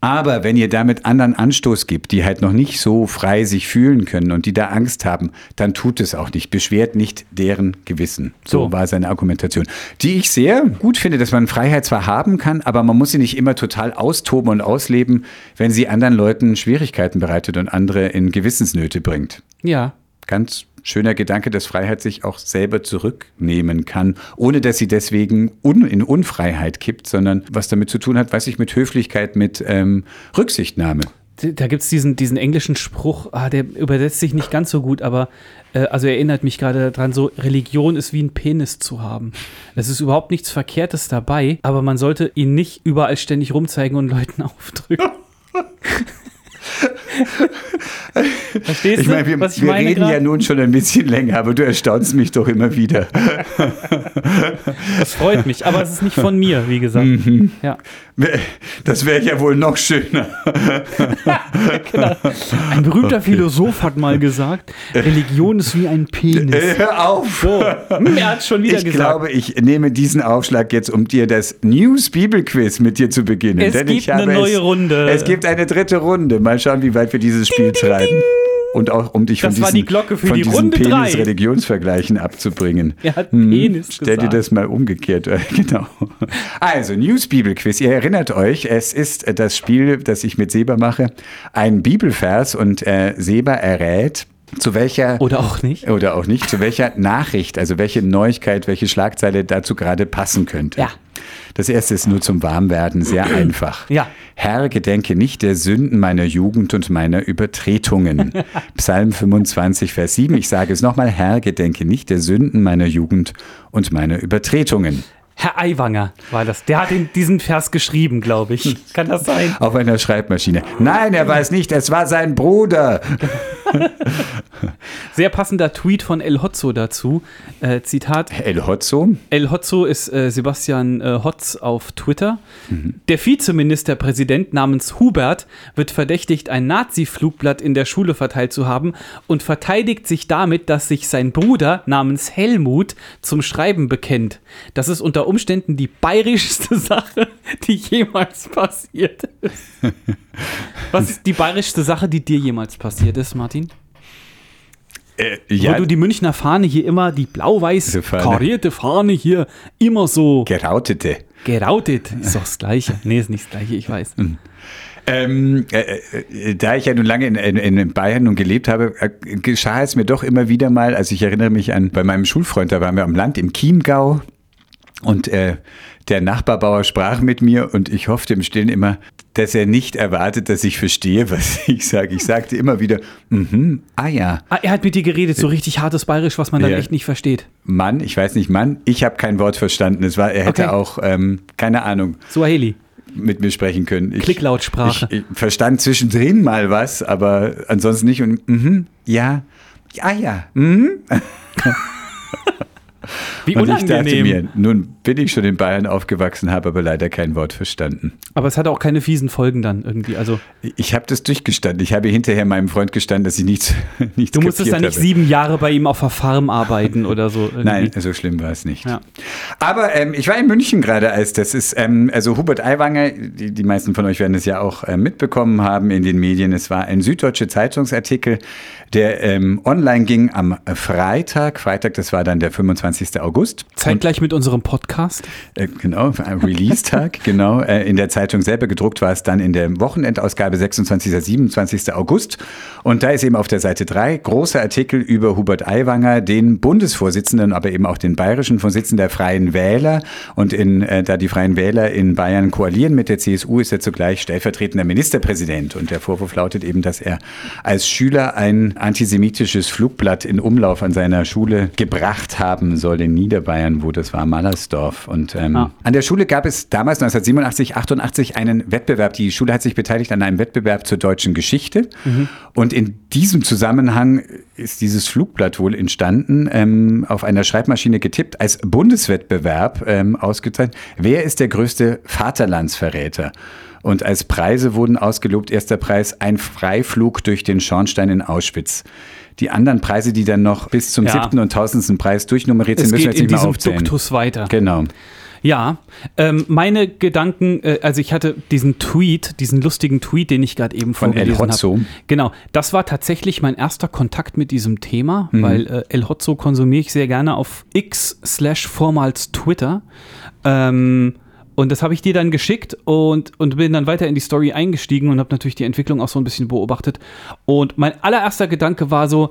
Aber wenn ihr damit anderen Anstoß gibt, die halt noch nicht so frei sich fühlen können und die da Angst haben, dann tut es auch nicht. Beschwert nicht deren Gewissen. So, So. war seine Argumentation. Die ich sehr gut finde, dass man Freiheit zwar haben kann, aber man muss sie nicht immer total austoben und ausleben, wenn sie anderen Leuten Schwierigkeiten bereitet und andere in Gewissensnöte bringt. Ja. Ganz schöner Gedanke, dass Freiheit sich auch selber zurücknehmen kann, ohne dass sie deswegen un in Unfreiheit kippt, sondern was damit zu tun hat, weiß ich, mit Höflichkeit, mit ähm, Rücksichtnahme. Da gibt es diesen, diesen englischen Spruch, ah, der übersetzt sich nicht ganz so gut, aber äh, also erinnert mich gerade daran, so Religion ist wie ein Penis zu haben. Es ist überhaupt nichts Verkehrtes dabei, aber man sollte ihn nicht überall ständig rumzeigen und Leuten (laughs) aufdrücken. (laughs) Verstehst Ich du, meine, wir, was ich wir meine reden grad? ja nun schon ein bisschen länger, aber du erstaunst mich doch immer wieder. Das freut mich, aber es ist nicht von mir, wie gesagt. Mhm. Ja. Das wäre ja wohl noch schöner. (laughs) Ein berühmter Philosoph hat mal gesagt, Religion ist wie ein Penis. Äh, Hör auf! So, hm, er hat schon wieder Ich gesagt. glaube, ich nehme diesen Aufschlag jetzt, um dir das News Bibel Quiz mit dir zu beginnen. Es Denn gibt ich habe eine neue Runde. Es gibt eine dritte Runde. Mal schauen, wie weit wir dieses Spiel treiben. Und auch um dich Das von war diesen, die Glocke für von die diesen. Penis-Religionsvergleichen (laughs) abzubringen. Er hat Hm, Penis Stell dir gesagt. das mal umgekehrt. äh, (laughs) Genau. Also, News Bibel Quiz. Ihr erinnert euch, es ist äh, das Spiel, das ich mit Seba mache. Ein Bibelvers und äh, Seba errät, zu welcher Oder auch nicht. oder auch nicht, zu welcher Nachricht, also welche Neuigkeit, welche Schlagzeile dazu gerade passen könnte. Ja. Das erste ist nur zum Warmwerden, sehr (clears throat) einfach. Ja. Herr, gedenke nicht der Sünden meiner Jugend und meiner Übertretungen. (laughs) Psalm 25, Vers 7. Ich sage es nochmal, Herr, gedenke nicht der Sünden meiner Jugend und meiner Übertretungen. Herr Aiwanger war das. Der hat diesen Vers geschrieben, glaube ich. Kann das sein? Auf einer Schreibmaschine. Nein, er war es nicht, es war sein Bruder. (laughs) Sehr passender Tweet von El Hotzo dazu. Äh, Zitat: El Hotzo. El Hotzo ist äh, Sebastian äh, Hotz auf Twitter. Der Vizeministerpräsident namens Hubert wird verdächtigt, ein Nazi-Flugblatt in der Schule verteilt zu haben und verteidigt sich damit, dass sich sein Bruder namens Helmut zum Schreiben bekennt. Das ist unter Umständen die bayerischste (laughs) Sache, die jemals passiert ist. Was ist die bayerischste Sache, die dir jemals passiert ist, Martin? Äh, Wo ja, du die Münchner Fahne hier immer, die blau-weiß karierte Fahne hier, immer so gerautete. gerautet. Ist doch das Gleiche. Nee, ist nicht das Gleiche, ich weiß. Ähm, äh, äh, da ich ja nun lange in, in, in Bayern nun gelebt habe, äh, geschah es mir doch immer wieder mal, also ich erinnere mich an, bei meinem Schulfreund, da waren wir am Land im Chiemgau und äh, der Nachbarbauer sprach mit mir und ich hoffte im Stillen immer, dass er nicht erwartet, dass ich verstehe, (laughs) was ich sage. Ich sagte immer wieder, mhm, ah ja, Ah, er hat mit dir geredet, so richtig hartes Bayerisch, was man dann Ja. echt nicht versteht. Mann, ich weiß nicht, Mann, ich habe kein Wort verstanden. Es war, er hätte Okay. auch, ähm, keine Ahnung, Swahili. mit mir sprechen können. Ich, Klicklautsprache. Ich, ich verstand zwischendrin mal was, aber ansonsten nicht. Und mhm, ja, ja, ja. Mhm. (laughs) Wie und ich dachte unangenehm. mir, nun bin ich schon in Bayern aufgewachsen, habe aber leider kein Wort verstanden. Aber es hatte auch keine fiesen Folgen dann irgendwie. Also Ich habe das durchgestanden. Ich habe hinterher meinem Freund gestanden, dass ich nichts, (laughs) nichts du musstest dann nicht habe. sieben Jahre bei ihm auf der Farm arbeiten oder so. (laughs) Irgendwie. Nein, so schlimm war es nicht. Ja. Aber ähm, ich war in München gerade, als das ist, ähm, also Hubert Aiwanger, die, die meisten von euch werden es ja auch äh, mitbekommen haben in den Medien. Es war ein süddeutscher Zeitungsartikel, der ähm, online ging am Freitag. Freitag, das war dann der 25. August. Zeitgleich mit unserem Podcast. Äh, genau, Release-Tag, (laughs) genau. Äh, in der Zeitung selber gedruckt war es dann in der Wochenendausgabe 26. 27. August. Und da ist eben auf der Seite 3 großer Artikel über Hubert Aiwanger, den Bundesvorsitzenden, aber eben auch den bayerischen Vorsitzenden der Freien Wähler. Und in, äh, da die Freien Wähler in Bayern koalieren mit der CSU, ist er zugleich stellvertretender Ministerpräsident. Und der Vorwurf lautet eben, dass er als Schüler ein antisemitisches Flugblatt in Umlauf an seiner Schule gebracht haben soll in Niederbayern, wo das war, Mallersdorf. Und ähm, Ah. an der Schule gab es damals 1987, 88 einen Wettbewerb. Die Schule hat sich beteiligt an einem Wettbewerb zur deutschen Geschichte. Und in diesem Zusammenhang ist dieses Flugblatt wohl entstanden, ähm, auf einer Schreibmaschine getippt, als Bundeswettbewerb ähm, ausgezeichnet. Wer ist der größte Vaterlandsverräter? Und als Preise wurden ausgelobt, erster Preis, ein Freiflug durch den Schornstein in Auschwitz. Die anderen Preise, die dann noch bis zum Ja. siebten und tausendsten Preis durchnummeriert sind, Es müssen wir jetzt in nicht mehr diesem aufzählen. Duktus weiter. Genau. Ja, ähm, meine Gedanken, äh, also ich hatte diesen Tweet, diesen lustigen Tweet, den ich gerade eben Von El Hotzo. habe. Genau, das war tatsächlich mein erster Kontakt mit diesem Thema, Mhm. weil äh, El Hotzo konsumiere ich sehr gerne auf x slash vormals Twitter. Ähm, und das habe ich dir dann geschickt und, und bin dann weiter in die Story eingestiegen und habe natürlich die Entwicklung auch so ein bisschen beobachtet. Und mein allererster Gedanke war so,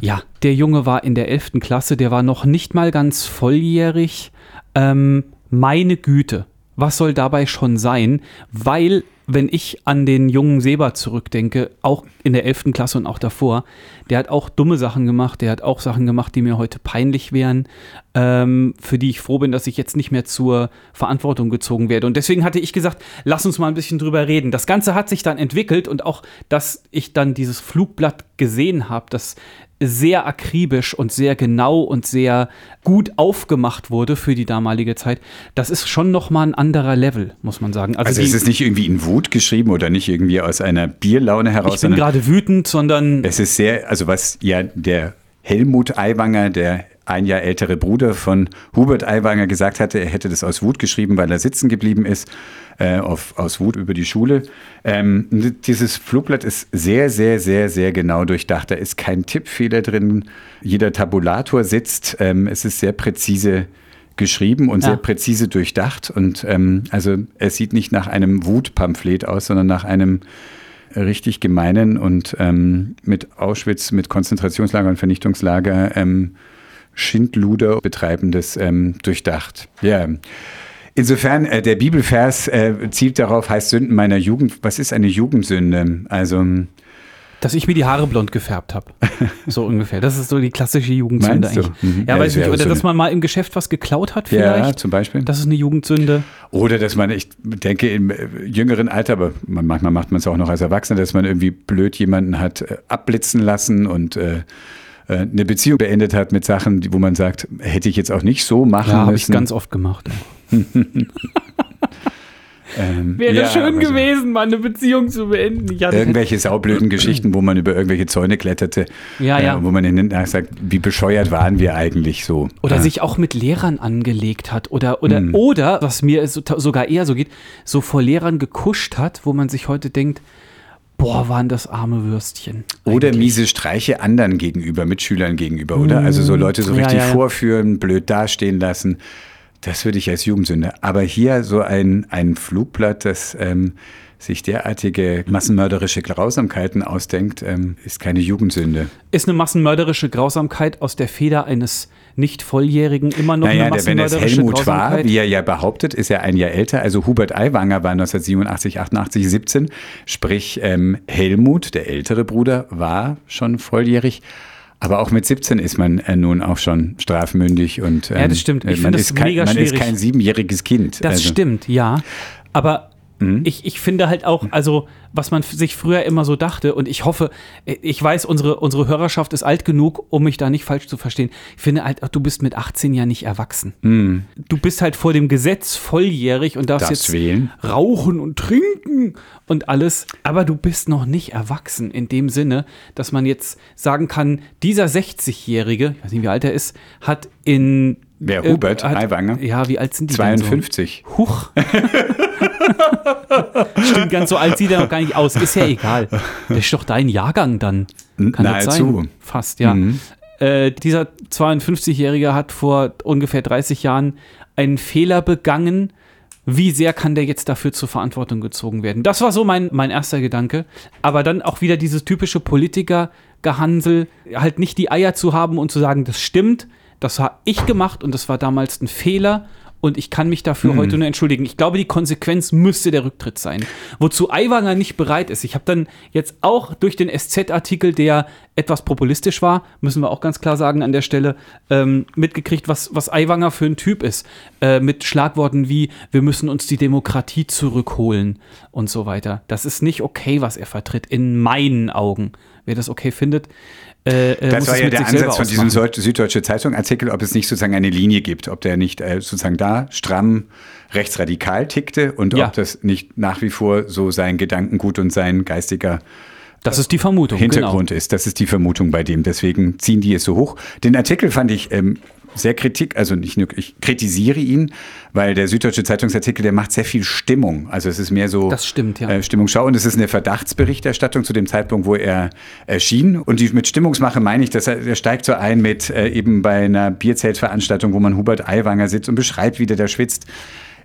ja, der Junge war in der 11. Klasse, der war noch nicht mal ganz volljährig. Ähm, meine Güte, was soll dabei schon sein? Weil, wenn ich an den jungen Seba zurückdenke, auch in der 11. Klasse und auch davor, der hat auch dumme Sachen gemacht, der hat auch Sachen gemacht, die mir heute peinlich wären, ähm, für die ich froh bin, dass ich jetzt nicht mehr zur Verantwortung gezogen werde. Und deswegen hatte ich gesagt, lass uns mal ein bisschen drüber reden. Das Ganze hat sich dann entwickelt und auch, dass ich dann dieses Flugblatt gesehen habe, das sehr akribisch und sehr genau und sehr gut aufgemacht wurde für die damalige Zeit. Das ist schon noch mal ein anderer Level, muss man sagen. Also es ist nicht irgendwie in Wut geschrieben oder nicht irgendwie aus einer Bierlaune heraus, ich bin gerade wütend, sondern es ist sehr, also was ja der Helmut Aiwanger, der ein Jahr ältere Bruder von Hubert Aiwanger gesagt hatte, er hätte das aus Wut geschrieben, weil er sitzen geblieben ist, äh, auf, aus Wut über die Schule. Ähm, dieses Flugblatt ist sehr, sehr, sehr, sehr genau durchdacht. Da ist kein Tippfehler drin. Jeder Tabulator sitzt. Ähm, es ist sehr präzise geschrieben und Ja. sehr präzise durchdacht. Und ähm, also es sieht nicht nach einem Wutpamphlet aus, sondern nach einem richtig gemeinen und ähm, mit Auschwitz, mit Konzentrationslager und Vernichtungslager ähm, Schindluder betreibendes ähm, durchdacht. Ja. Insofern, äh, der Bibelvers äh, zielt darauf, heißt Sünden meiner Jugend. Was ist eine Jugendsünde? Also, dass ich mir die Haare blond gefärbt habe. (laughs) So ungefähr. Das ist so die klassische Jugendsünde Meinst eigentlich. Mhm. Ja, Ja, weiß nicht. Oder so dass man mal im Geschäft was geklaut hat ja, vielleicht. zum Beispiel. Das ist eine Jugendsünde. Oder dass man, ich denke, im äh, jüngeren Alter, aber man, manchmal macht man es auch noch als Erwachsener, dass man irgendwie blöd jemanden hat äh, abblitzen lassen und äh, eine Beziehung beendet hat mit Sachen, wo man sagt, hätte ich jetzt auch nicht so machen Ja, habe ich müssen. ganz oft gemacht. (laughs) Ähm, Wäre ja, schön aber so gewesen, mal eine Beziehung zu beenden. Irgendwelche saublöden Geschichten, wo man über irgendwelche Zäune kletterte, Ja, ja. Äh, wo man hinterher sagt, wie bescheuert waren wir eigentlich so. Oder Ja. sich auch mit Lehrern angelegt hat oder oder Hm. oder was mir so, sogar eher so geht, so vor Lehrern gekuscht hat, wo man sich heute denkt, boah, waren das arme Würstchen. Oder eigentlich. miese Streiche anderen gegenüber, Mitschülern gegenüber, oder? Also so Leute so richtig ja, ja. vorführen, blöd dastehen lassen. Das würde ich als Jugendsünde. Aber hier so ein, ein Flugblatt, das ähm, sich derartige massenmörderische Grausamkeiten ausdenkt, ähm, ist keine Jugendsünde. Ist eine massenmörderische Grausamkeit aus der Feder eines nicht Volljährigen immer noch Naja, eine der, wenn es Helmut war, wie er ja behauptet, ist er ein Jahr älter. Also Hubert Aiwanger war 1987, 88, 17. Sprich, ähm, Helmut, der ältere Bruder, war schon volljährig. Aber auch mit 17 ist man äh, nun auch schon strafmündig und ähm, Ja, das stimmt. Ich man, find das ist kein, mega man ist kein siebenjähriges Kind. Das Also, stimmt, ja. Aber ich, ich finde halt auch, also was man sich früher immer so dachte, und ich hoffe, äh, ich weiß, unsere, unsere Hörerschaft ist alt genug, um mich da nicht falsch zu verstehen. Ich finde halt, du bist mit 18 ja nicht erwachsen. Du bist halt vor dem Gesetz volljährig und darfst, Darfst jetzt wählen. rauchen und trinken und alles, aber du bist noch nicht erwachsen in dem Sinne, dass man jetzt sagen kann, dieser 60-Jährige, ich weiß nicht, wie alt er ist, hat in Wer, äh, Hubert hat- Aiwanger? Ja, wie alt sind die denn so? 52. Huch. (laughs) (laughs) Stimmt, ganz so alt sieht er noch gar nicht aus. Ist ja egal. Der ist doch dein Jahrgang dann. Kann das Nahezu. sein? Fast, ja. Äh, dieser 52-Jährige hat vor ungefähr 30 Jahren einen Fehler begangen. Wie sehr kann der jetzt dafür zur Verantwortung gezogen werden? Das war so mein, mein erster Gedanke. Aber dann auch wieder dieses typische Politiker-Gehansel, halt nicht die Eier zu haben und zu sagen, das stimmt, das habe ich gemacht und das war damals ein Fehler und ich kann mich dafür heute nur entschuldigen. Ich glaube, die Konsequenz müsste der Rücktritt sein. Wozu Aiwanger nicht bereit ist. Ich habe dann jetzt auch durch den SZ-Artikel, der etwas populistisch war, müssen wir auch ganz klar sagen an der Stelle, ähm, mitgekriegt, was, was Aiwanger für ein Typ ist. Äh, mit Schlagworten wie, wir müssen uns die Demokratie zurückholen und so weiter. Das ist nicht okay, was er vertritt, in meinen Augen. Wer das okay findet, äh, äh, Das war ja mit der Ansatz von diesem Süddeutsche Zeitung-Artikel, ob es nicht sozusagen eine Linie gibt, ob der nicht äh, sozusagen da stramm rechtsradikal tickte und Ja. ob das nicht nach wie vor so sein Gedankengut und sein geistiger Das ist die Vermutung. Hintergrund genau. ist. Das ist die Vermutung bei dem. Deswegen ziehen die es so hoch. Den Artikel fand ich ähm, sehr kritik, also nicht nur, ich kritisiere ihn, weil der Süddeutsche Zeitungsartikel, der macht sehr viel Stimmung. Also es ist mehr so Das stimmt, ja. äh, Stimmungsschau und es ist eine Verdachtsberichterstattung zu dem Zeitpunkt, wo er erschien. Und die, mit Stimmungsmache meine ich, dass er, er steigt so ein mit äh, eben bei einer Bierzeltveranstaltung, wo man Hubert Aiwanger sitzt und beschreibt, wie der da schwitzt.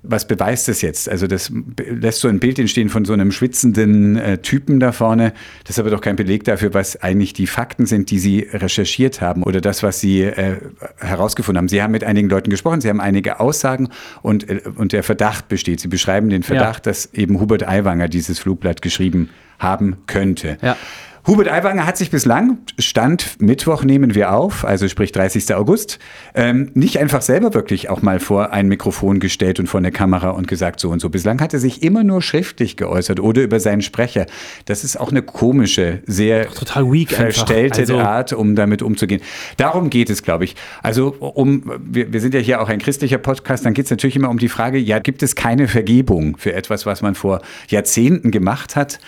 Was beweist das jetzt? Also das lässt so ein Bild entstehen von so einem schwitzenden äh, Typen da vorne. Das ist aber doch kein Beleg dafür, was eigentlich die Fakten sind, die Sie recherchiert haben oder das, was Sie äh, herausgefunden haben. Sie haben mit einigen Leuten gesprochen, Sie haben einige Aussagen und, äh, und der Verdacht besteht. Sie beschreiben den Verdacht, dass eben Hubert Aiwanger dieses Flugblatt geschrieben haben könnte. Ja. Hubert Aiwanger hat sich bislang, Stand Mittwoch nehmen wir auf, also sprich 30. August, ähm, nicht einfach selber wirklich auch mal vor ein Mikrofon gestellt und vor eine Kamera und gesagt so und so. Bislang hat er sich immer nur schriftlich geäußert oder über seinen Sprecher. Das ist auch eine komische, sehr Total weak verstellte Also- Art, um damit umzugehen. Darum geht es, glaube ich. Also um, wir, wir sind ja hier auch ein christlicher Podcast, dann geht es natürlich immer um die Frage, ja, gibt es keine Vergebung für etwas, was man vor Jahrzehnten gemacht hat?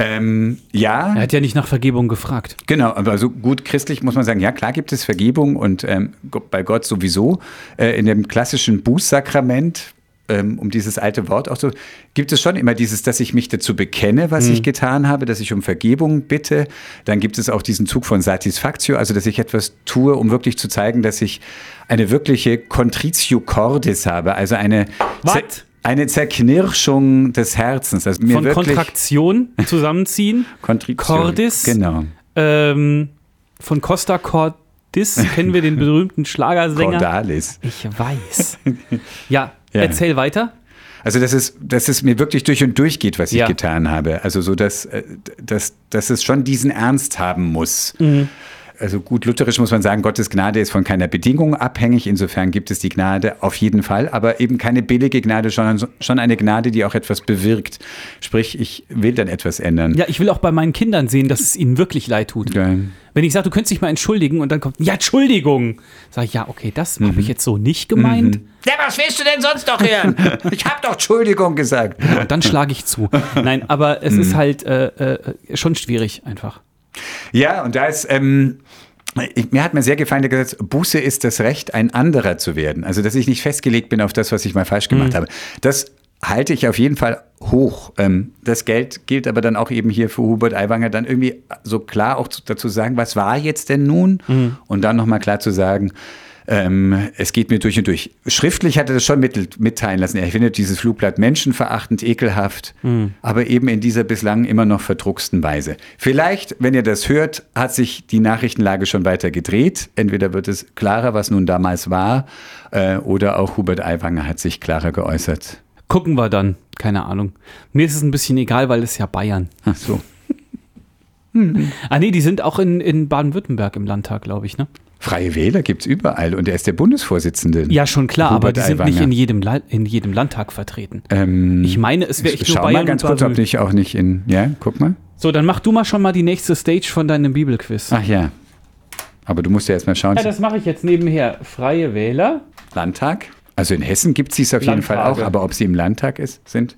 Ähm, ja, Er hat ja nicht nach Vergebung gefragt. Genau, aber also gut christlich muss man sagen, ja klar gibt es Vergebung und ähm, bei Gott sowieso. Äh, in dem klassischen Bußsakrament, ähm, um dieses alte Wort auch so, gibt es schon immer dieses, dass ich mich dazu bekenne, was ich getan habe, dass ich um Vergebung bitte. Dann gibt es auch diesen Zug von Satisfactio, also dass ich etwas tue, um wirklich zu zeigen, dass ich eine wirkliche Contritio Cordis habe, also eine Was? Eine Zerknirschung des Herzens. Also mir Von wirklich Kontraktion zusammenziehen. (laughs) Kontrition. Cordis. Genau. Ähm, von Costa Cordis (laughs) kennen wir den berühmten Schlagersänger. Cordalis. Ich weiß. (laughs) Ja, Ja. erzähl weiter. Also dass es, dass es mir wirklich durch und durch geht, was ich Ja. getan habe. Also so, dass, äh, dass, dass es schon diesen Ernst haben muss. Mhm. Also gut, lutherisch muss man sagen, Gottes Gnade ist von keiner Bedingung abhängig. Insofern gibt es die Gnade auf jeden Fall, aber eben keine billige Gnade, sondern so- schon eine Gnade, die auch etwas bewirkt. Sprich, ich will dann etwas ändern. Ja, ich will auch bei meinen Kindern sehen, dass es ihnen wirklich leid tut. Ja. Wenn ich sage, du könntest dich mal entschuldigen und dann kommt, ja, Entschuldigung, sage ich, ja, okay, das habe ich jetzt so nicht gemeint. Ja, was willst du denn sonst noch hören? (laughs) ich habe doch Entschuldigung gesagt. Und dann schlage ich zu. Nein, aber es ist halt äh, äh, schon schwierig einfach. Ja, und da ist, ähm, ich, mir hat mir sehr gefallen, der gesagt, Buße ist das Recht, ein anderer zu werden. Also, dass ich nicht festgelegt bin auf das, was ich mal falsch gemacht habe. Das halte ich auf jeden Fall hoch. Ähm, das Geld gilt aber dann auch eben hier für Hubert Aiwanger, dann irgendwie so klar auch zu, dazu sagen, was war jetzt denn nun? Und dann nochmal klar zu sagen, ähm, es geht mir durch und durch. Schriftlich hat er das schon mittelt, mitteilen lassen. Er findet dieses Flugblatt menschenverachtend, ekelhaft, aber eben in dieser bislang immer noch verdrucksten Weise. Vielleicht, wenn ihr das hört, hat sich die Nachrichtenlage schon weiter gedreht. Entweder wird es klarer, was nun damals war, äh, oder auch Hubert Aiwanger hat sich klarer geäußert. Gucken wir dann, keine Ahnung. Mir ist es ein bisschen egal, weil es ja Bayern. Ach so. (laughs) Ah nee, die sind auch in, in Baden-Württemberg im Landtag, glaube ich, ne? Freie Wähler gibt es überall und er ist der Bundesvorsitzende. Ja, schon klar, aber Hubert die sind nicht in jedem, La in jedem Landtag vertreten. Ähm, Ich meine, es wäre echt nur Schau Bayern mal ganz kurz, ob nicht auch nicht in. Ja, guck mal. So, dann mach du mal schon mal die nächste Stage von deinem Bibelquiz. Ach ja. Aber du musst ja erstmal schauen. Ja, das mache ich jetzt nebenher. Freie Wähler. Landtag? Also in Hessen gibt es dies auf jeden Fall Landtage. auch, aber ob sie im Landtag ist, sind?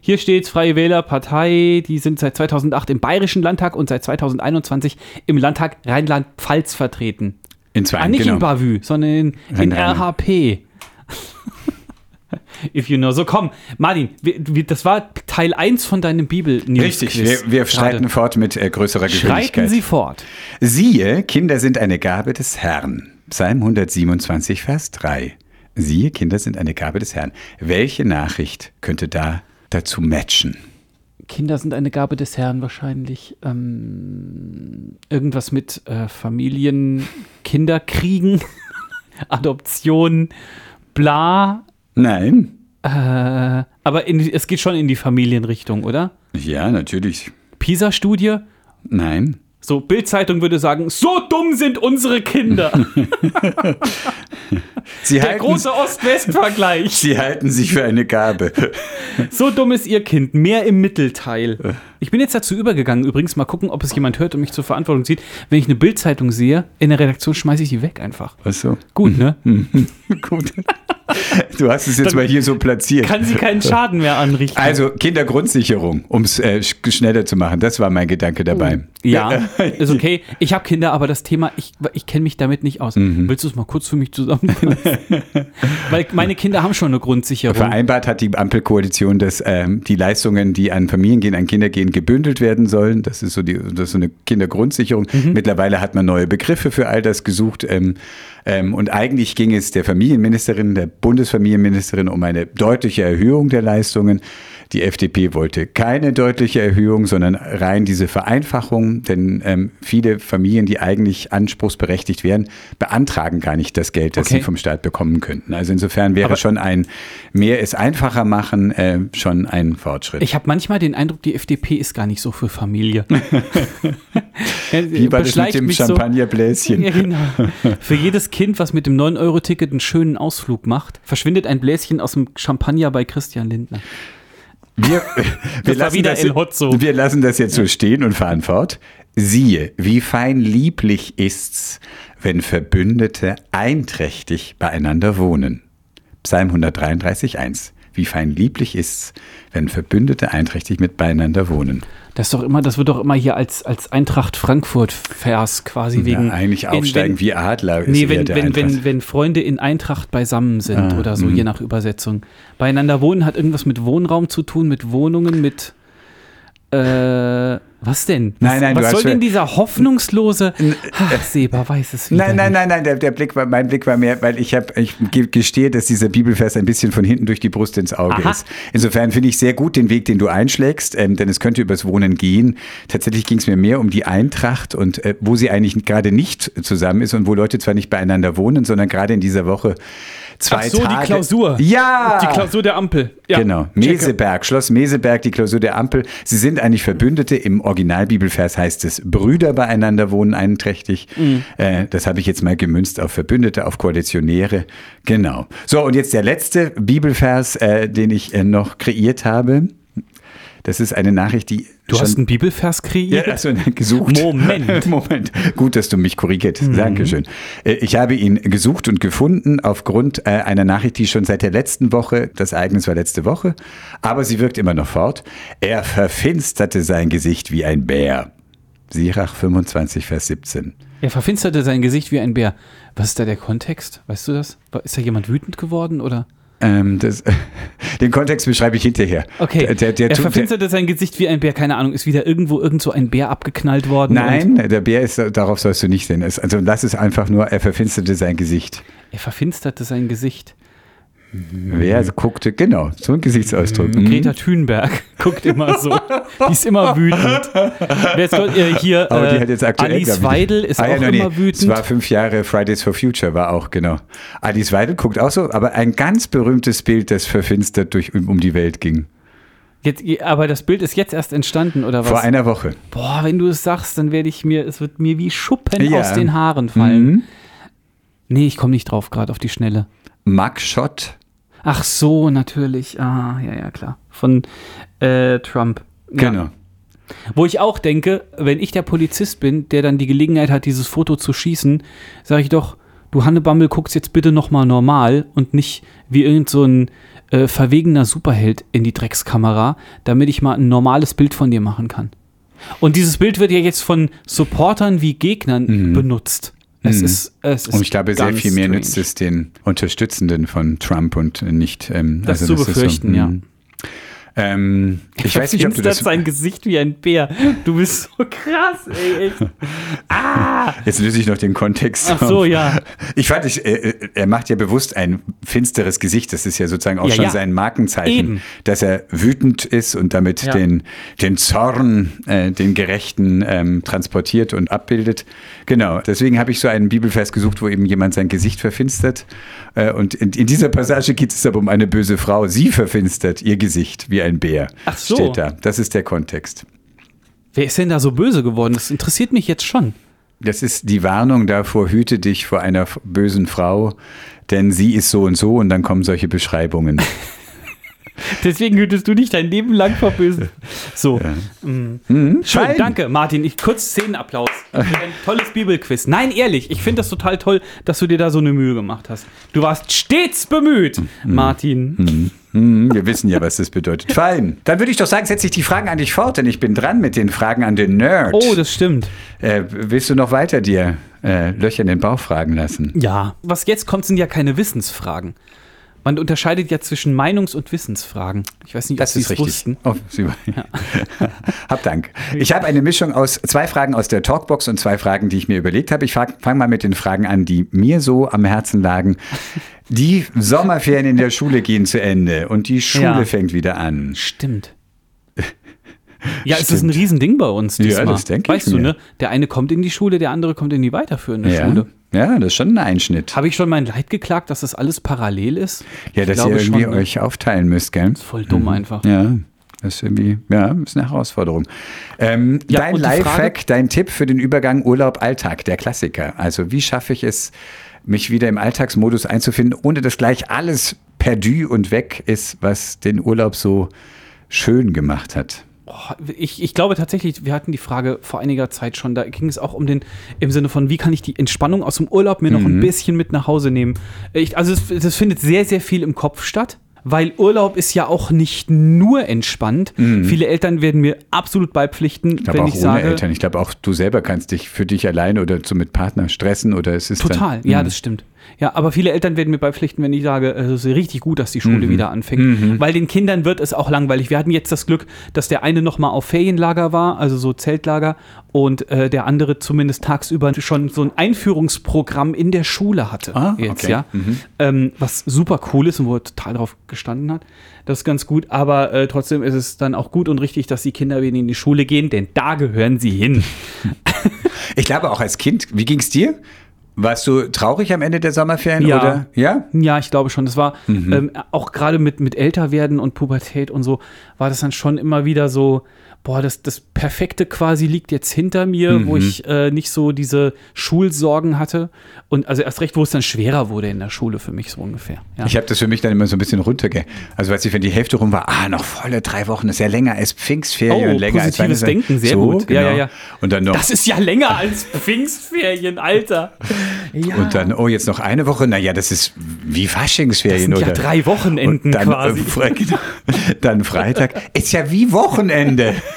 Hier steht Freie Wähler Partei, die sind seit 2008 im Bayerischen Landtag und seit 2021 im Landtag Rheinland-Pfalz vertreten. In zwei, Ah, nicht genau. in Bavü, sondern in, in. RHP. (laughs) If you know. So, komm, Martin, wir, wir, das war Teil 1 von deinem bibel Richtig, wir, wir schreiten fort mit äh, größerer Schreiten Geschwindigkeit. Sie fort. Siehe, Kinder sind eine Gabe des Herrn. Psalm 127, Vers 3. Siehe, Kinder sind eine Gabe des Herrn. Welche Nachricht könnte da dazu matchen? Kinder sind eine Gabe des Herrn wahrscheinlich. Ähm, irgendwas mit äh, Familien, (laughs) Kinderkriegen, (laughs) Adoption, bla. Nein. Äh, aber in, es geht schon in die Familienrichtung, oder? Ja, natürlich. PISA-Studie. Nein. So, Bild-Zeitung würde sagen, so dumm sind unsere Kinder. (laughs) (laughs) Sie Der halten, große Ost-West-Vergleich. Sie halten sich für eine Gabe. (laughs) So dumm ist ihr Kind, mehr im Mittelteil. Ich bin jetzt dazu übergegangen, übrigens mal gucken, ob es jemand hört und mich zur Verantwortung zieht. Wenn ich eine Bildzeitung sehe, in der Redaktion schmeiße ich die weg einfach. Ach so. Gut, ne? (laughs) Gut. (laughs) Du hast es jetzt Dann mal hier so platziert. Kann sie keinen Schaden mehr anrichten. Also Kindergrundsicherung, um es äh, sch- schneller zu machen. Das war mein Gedanke dabei. ja, ist okay. Ich habe Kinder, aber das Thema, ich, ich kenne mich damit nicht aus. Willst du es mal kurz für mich zusammenfassen? (laughs) Weil meine Kinder haben schon eine Grundsicherung. Vereinbart hat die Ampelkoalition, dass ähm, die Leistungen, die an Familien gehen, an Kinder gehen, gebündelt werden sollen. Das ist so, die, das ist so eine Kindergrundsicherung. Mittlerweile hat man neue Begriffe für all das gesucht. Ähm, ähm, und eigentlich ging es der Familienministerin, der Bundesfamilienministerin um eine deutliche Erhöhung der Leistungen. Die FDP wollte keine deutliche Erhöhung, sondern rein diese Vereinfachung, denn ähm, viele Familien, die eigentlich anspruchsberechtigt wären, beantragen gar nicht das Geld, das Okay. sie vom Staat bekommen könnten. Also insofern wäre Aber- schon ein mehr es einfacher machen äh, schon ein Fortschritt. Ich habe manchmal den Eindruck, die FDP ist gar nicht so für Familie. (laughs) Wie war das mit dem mich so- Champagnerbläschen? Ja, genau. Für jedes Kind, was mit dem 9-Euro-Ticket einen schönen Ausflug macht, verschwindet ein Bläschen aus dem Champagner bei Christian Lindner. Wir, (laughs) wir, lassen das, wir lassen das jetzt so stehen und fahren fort. Siehe, wie fein lieblich ist's, wenn Verbündete einträchtig beieinander wohnen. Psalm 133, 1. Wie fein lieblich ist's, wenn Verbündete einträchtig mit beieinander wohnen. Das ist doch immer, das wird doch immer hier als, als Eintracht Frankfurt-Vers quasi wegen. ja, eigentlich in- aufsteigen wenn, wie Adler. ist Nee, wenn, wenn, wenn, wenn Freunde in Eintracht beisammen sind Ah, oder so, mhm. je nach Übersetzung. Beieinander wohnen hat irgendwas mit Wohnraum zu tun, mit Wohnungen, mit. Äh, was denn? Nein, nein, du was soll denn dieser hoffnungslose. Ach, Seba weiß es wieder. Nein, nein, nein, nein, der, Blick war, mein Blick war mehr, weil ich habe, ich ge- gestehe, dass dieser Bibelvers ein bisschen von hinten durch die Brust ins Auge Aha. ist. Insofern finde ich sehr gut den Weg, den du einschlägst, ähm, denn es könnte übers Wohnen gehen. Tatsächlich ging es mir mehr um die Eintracht und äh, wo sie eigentlich gerade nicht zusammen ist und wo Leute zwar nicht beieinander wohnen, sondern gerade in dieser Woche zwei Ach so, Tage. die Klausur. Ja! Die Klausur der Ampel. Ja, Genau. Meseberg, Schloss Meseberg, die Klausur der Ampel. Sie sind eigentlich Verbündete. Im Originalbibelvers heißt es, Brüder beieinander wohnen einträchtig. Mhm. Äh, das habe ich jetzt mal gemünzt auf Verbündete, auf Koalitionäre. Genau. So, und jetzt der letzte Bibelvers, äh, den ich äh, noch kreiert habe. Das ist eine Nachricht, die Du hast einen Bibelvers kreiert? ja, also gesucht. Moment. (laughs) Moment. Gut, dass du mich korrigiert hast. Dankeschön. Äh, Ich habe ihn gesucht und gefunden aufgrund äh, einer Nachricht, die schon seit der letzten Woche, das Ereignis war letzte Woche, aber sie wirkt immer noch fort. Er verfinsterte sein Gesicht wie ein Bär. Sirach 25, Vers 17. Er verfinsterte sein Gesicht wie ein Bär. Was ist da der Kontext? Weißt du das? Ist da jemand wütend geworden oder? Ähm, das, (laughs) den Kontext beschreibe ich hinterher. Okay. Der, der, der, er verfinsterte sein Gesicht wie ein Bär. Keine Ahnung. Ist wieder irgendwo irgend so ein Bär abgeknallt worden? Nein, der Bär ist, darauf sollst du nicht sehen. Es- Also das ist einfach nur, er verfinsterte sein Gesicht. er verfinsterte sein Gesicht. Wer guckte, genau, so ein Gesichtsausdruck. Mhm. Greta Thunberg (laughs) guckt immer so. die ist immer wütend. Wer ist äh, hier? Aber die äh, hat jetzt aktuell. Alice Weidel ist Ah, ja, auch nein, immer nee. wütend. Es war fünf Jahre Fridays for Future, war auch, genau. Alice Weidel guckt auch so, aber ein ganz berühmtes Bild, das verfinstert durch, um die Welt ging. Jetzt, aber das Bild ist jetzt erst entstanden, oder was? Vor einer Woche. Boah, wenn du es sagst, dann werde ich mir, es wird mir wie Schuppen Ja. aus den Haaren fallen. Mhm. Nee, ich komme nicht drauf, gerade auf die Schnelle. Mugshot. Ach so, natürlich. Ah, ja, ja, klar. Von äh, Trump. Ja. Genau. Wo ich auch denke, wenn ich der Polizist bin, der dann die Gelegenheit hat, dieses Foto zu schießen, sage ich doch, du Hannebammel, guckst jetzt bitte nochmal normal und nicht wie irgend so ein äh, verwegener Superheld in die Dreckskamera, damit ich mal ein normales Bild von dir machen kann. Und dieses Bild wird ja jetzt von Supportern wie Gegnern benutzt. Es ist, es ist Mhm. Und ich glaube, sehr viel mehr strange. nützt es den Unterstützenden von Trump und nicht. Ähm, Das zu ist befürchten, ja. mm. Ähm, ich weiß nicht, ob du das. sein Gesicht wie ein Bär. Du bist so krass, ey. Echt. (laughs) Jetzt löse ich noch den Kontext. Ach so, auf. ja. Ich fand, ich, äh, er macht ja bewusst ein finsteres Gesicht. Das ist ja sozusagen auch Ja, schon ja. sein Markenzeichen, Eben. dass er wütend ist und damit Ja. den, den Zorn, äh, den Gerechten ähm, transportiert und abbildet. Genau. Deswegen habe ich so einen Bibelvers gesucht, wo eben jemand sein Gesicht verfinstert. Äh, und in, in dieser Passage geht es aber um eine böse Frau. Sie verfinstert ihr Gesicht wie ein Bär. Ach so. Steht da. Das ist der Kontext. Wer ist denn da so böse geworden? Das interessiert mich jetzt schon. Das ist die Warnung davor, hüte dich vor einer bösen Frau, denn sie ist so und so und dann kommen solche Beschreibungen. (laughs) Deswegen hütest du dich dein Leben lang vor Bösen. So. Mm. Schön, Fein. danke, Martin. Ich, kurz Szenenapplaus ein tolles Bibelquiz. Nein, ehrlich, ich finde das total toll, dass du dir da so eine Mühe gemacht hast. Du warst stets bemüht, Martin. Hm, wir wissen ja, was das bedeutet. Fein. Dann würde ich doch sagen, setze ich die Fragen an dich fort, denn ich bin dran mit den Fragen an den Nerd. Oh, das stimmt. äh, willst du noch weiter dir äh, Löcher in den Bauch fragen lassen? Ja. Was jetzt kommt, sind ja keine Wissensfragen. Man unterscheidet ja zwischen Meinungs- und Wissensfragen. Ich weiß nicht, ob Das Sie ist es wussten. Oh, Sie, (laughs) (laughs) Hab Dank. Ich habe eine Mischung aus zwei Fragen aus der Talkbox und zwei Fragen, die ich mir überlegt habe. Ich fange mal mit den Fragen an, die mir so am Herzen lagen. Die Sommerferien in der Schule gehen zu Ende und die Schule Ja. fängt wieder an. Stimmt. (laughs) Ja, es ist ein Stimmt. Riesending bei uns Ja, diesmal. das denke ich Weißt du, mir. ne? Der eine kommt in die Schule, der andere kommt in die weiterführende Ja. Schule. Ja, das ist schon ein Einschnitt. Habe ich schon mein Leid geklagt, dass das alles parallel ist? Ja, Ich dass ihr irgendwie schon, ne? euch aufteilen müsst, gell? Voll dumm einfach. Ja, das ist irgendwie, ja, ist eine Herausforderung. Ähm, Ja, dein Lifehack, dein Tipp für den Übergang Urlaub-Alltag, der Klassiker. Also wie schaffe ich es, mich wieder im Alltagsmodus einzufinden, ohne dass gleich alles perdu und weg ist, was den Urlaub so schön gemacht hat? Ich, ich glaube tatsächlich, wir hatten die Frage vor einiger Zeit schon, da ging es auch um den, im Sinne von, wie kann ich die Entspannung aus dem Urlaub mir noch Mhm. ein bisschen mit nach Hause nehmen. Ich, also es, das findet sehr, sehr viel im Kopf statt. Weil Urlaub ist ja auch nicht nur entspannt. Viele Eltern werden mir absolut beipflichten, Mhm. Ich wenn auch ich ohne sage. Eltern. Ich glaube auch du selber kannst dich für dich allein oder so mit Partner stressen oder es ist Total, dann, ja, Mhm. das stimmt. Ja, aber viele Eltern werden mir beipflichten, wenn ich sage, es ist richtig gut, dass die Schule Mhm. wieder anfängt. Weil den Kindern wird es auch langweilig. Wir hatten jetzt das Glück, dass der eine noch mal auf Ferienlager war, also so Zeltlager, und äh, der andere zumindest tagsüber schon so ein Einführungsprogramm in der Schule hatte. Ah, jetzt, okay. ja. Ähm, was super cool ist und wo er total drauf gestanden hat. Das ist ganz gut, aber äh, trotzdem ist es dann auch gut und richtig, dass die Kinder wieder in die Schule gehen, denn da gehören sie hin. (laughs) Ich glaube auch als Kind, wie ging es dir? Warst du traurig am Ende der Sommerferien? Ja. Oder? Ja? Ja, ich glaube schon. Das war Mhm. ähm, auch gerade mit, mit Älterwerden und Pubertät und so, war das dann schon immer wieder so, boah, das, das Perfekte quasi liegt jetzt hinter mir, Mhm. wo ich äh, nicht so diese Schulsorgen hatte. Und also erst recht, wo es dann schwerer wurde in der Schule für mich so ungefähr. Ja. Ich habe das für mich dann immer so ein bisschen runterge... Also weiß ich, wenn die Hälfte rum war, ah, noch volle drei Wochen, das ist ja länger als Pfingstferien Oh, und länger als positives Weihnachten. Denken, sehr so, gut. Genau. Ja, ja, ja. Und dann noch... das ist ja länger als Pfingstferien, Alter. (laughs) Ja. und dann, oh, jetzt noch eine Woche? Naja, das ist wie das Faschingsferien, sind ja oder? drei Wochenenden dann, quasi. Äh, Fre genau, (laughs) dann Freitag. Ist ja wie Wochenende. (laughs)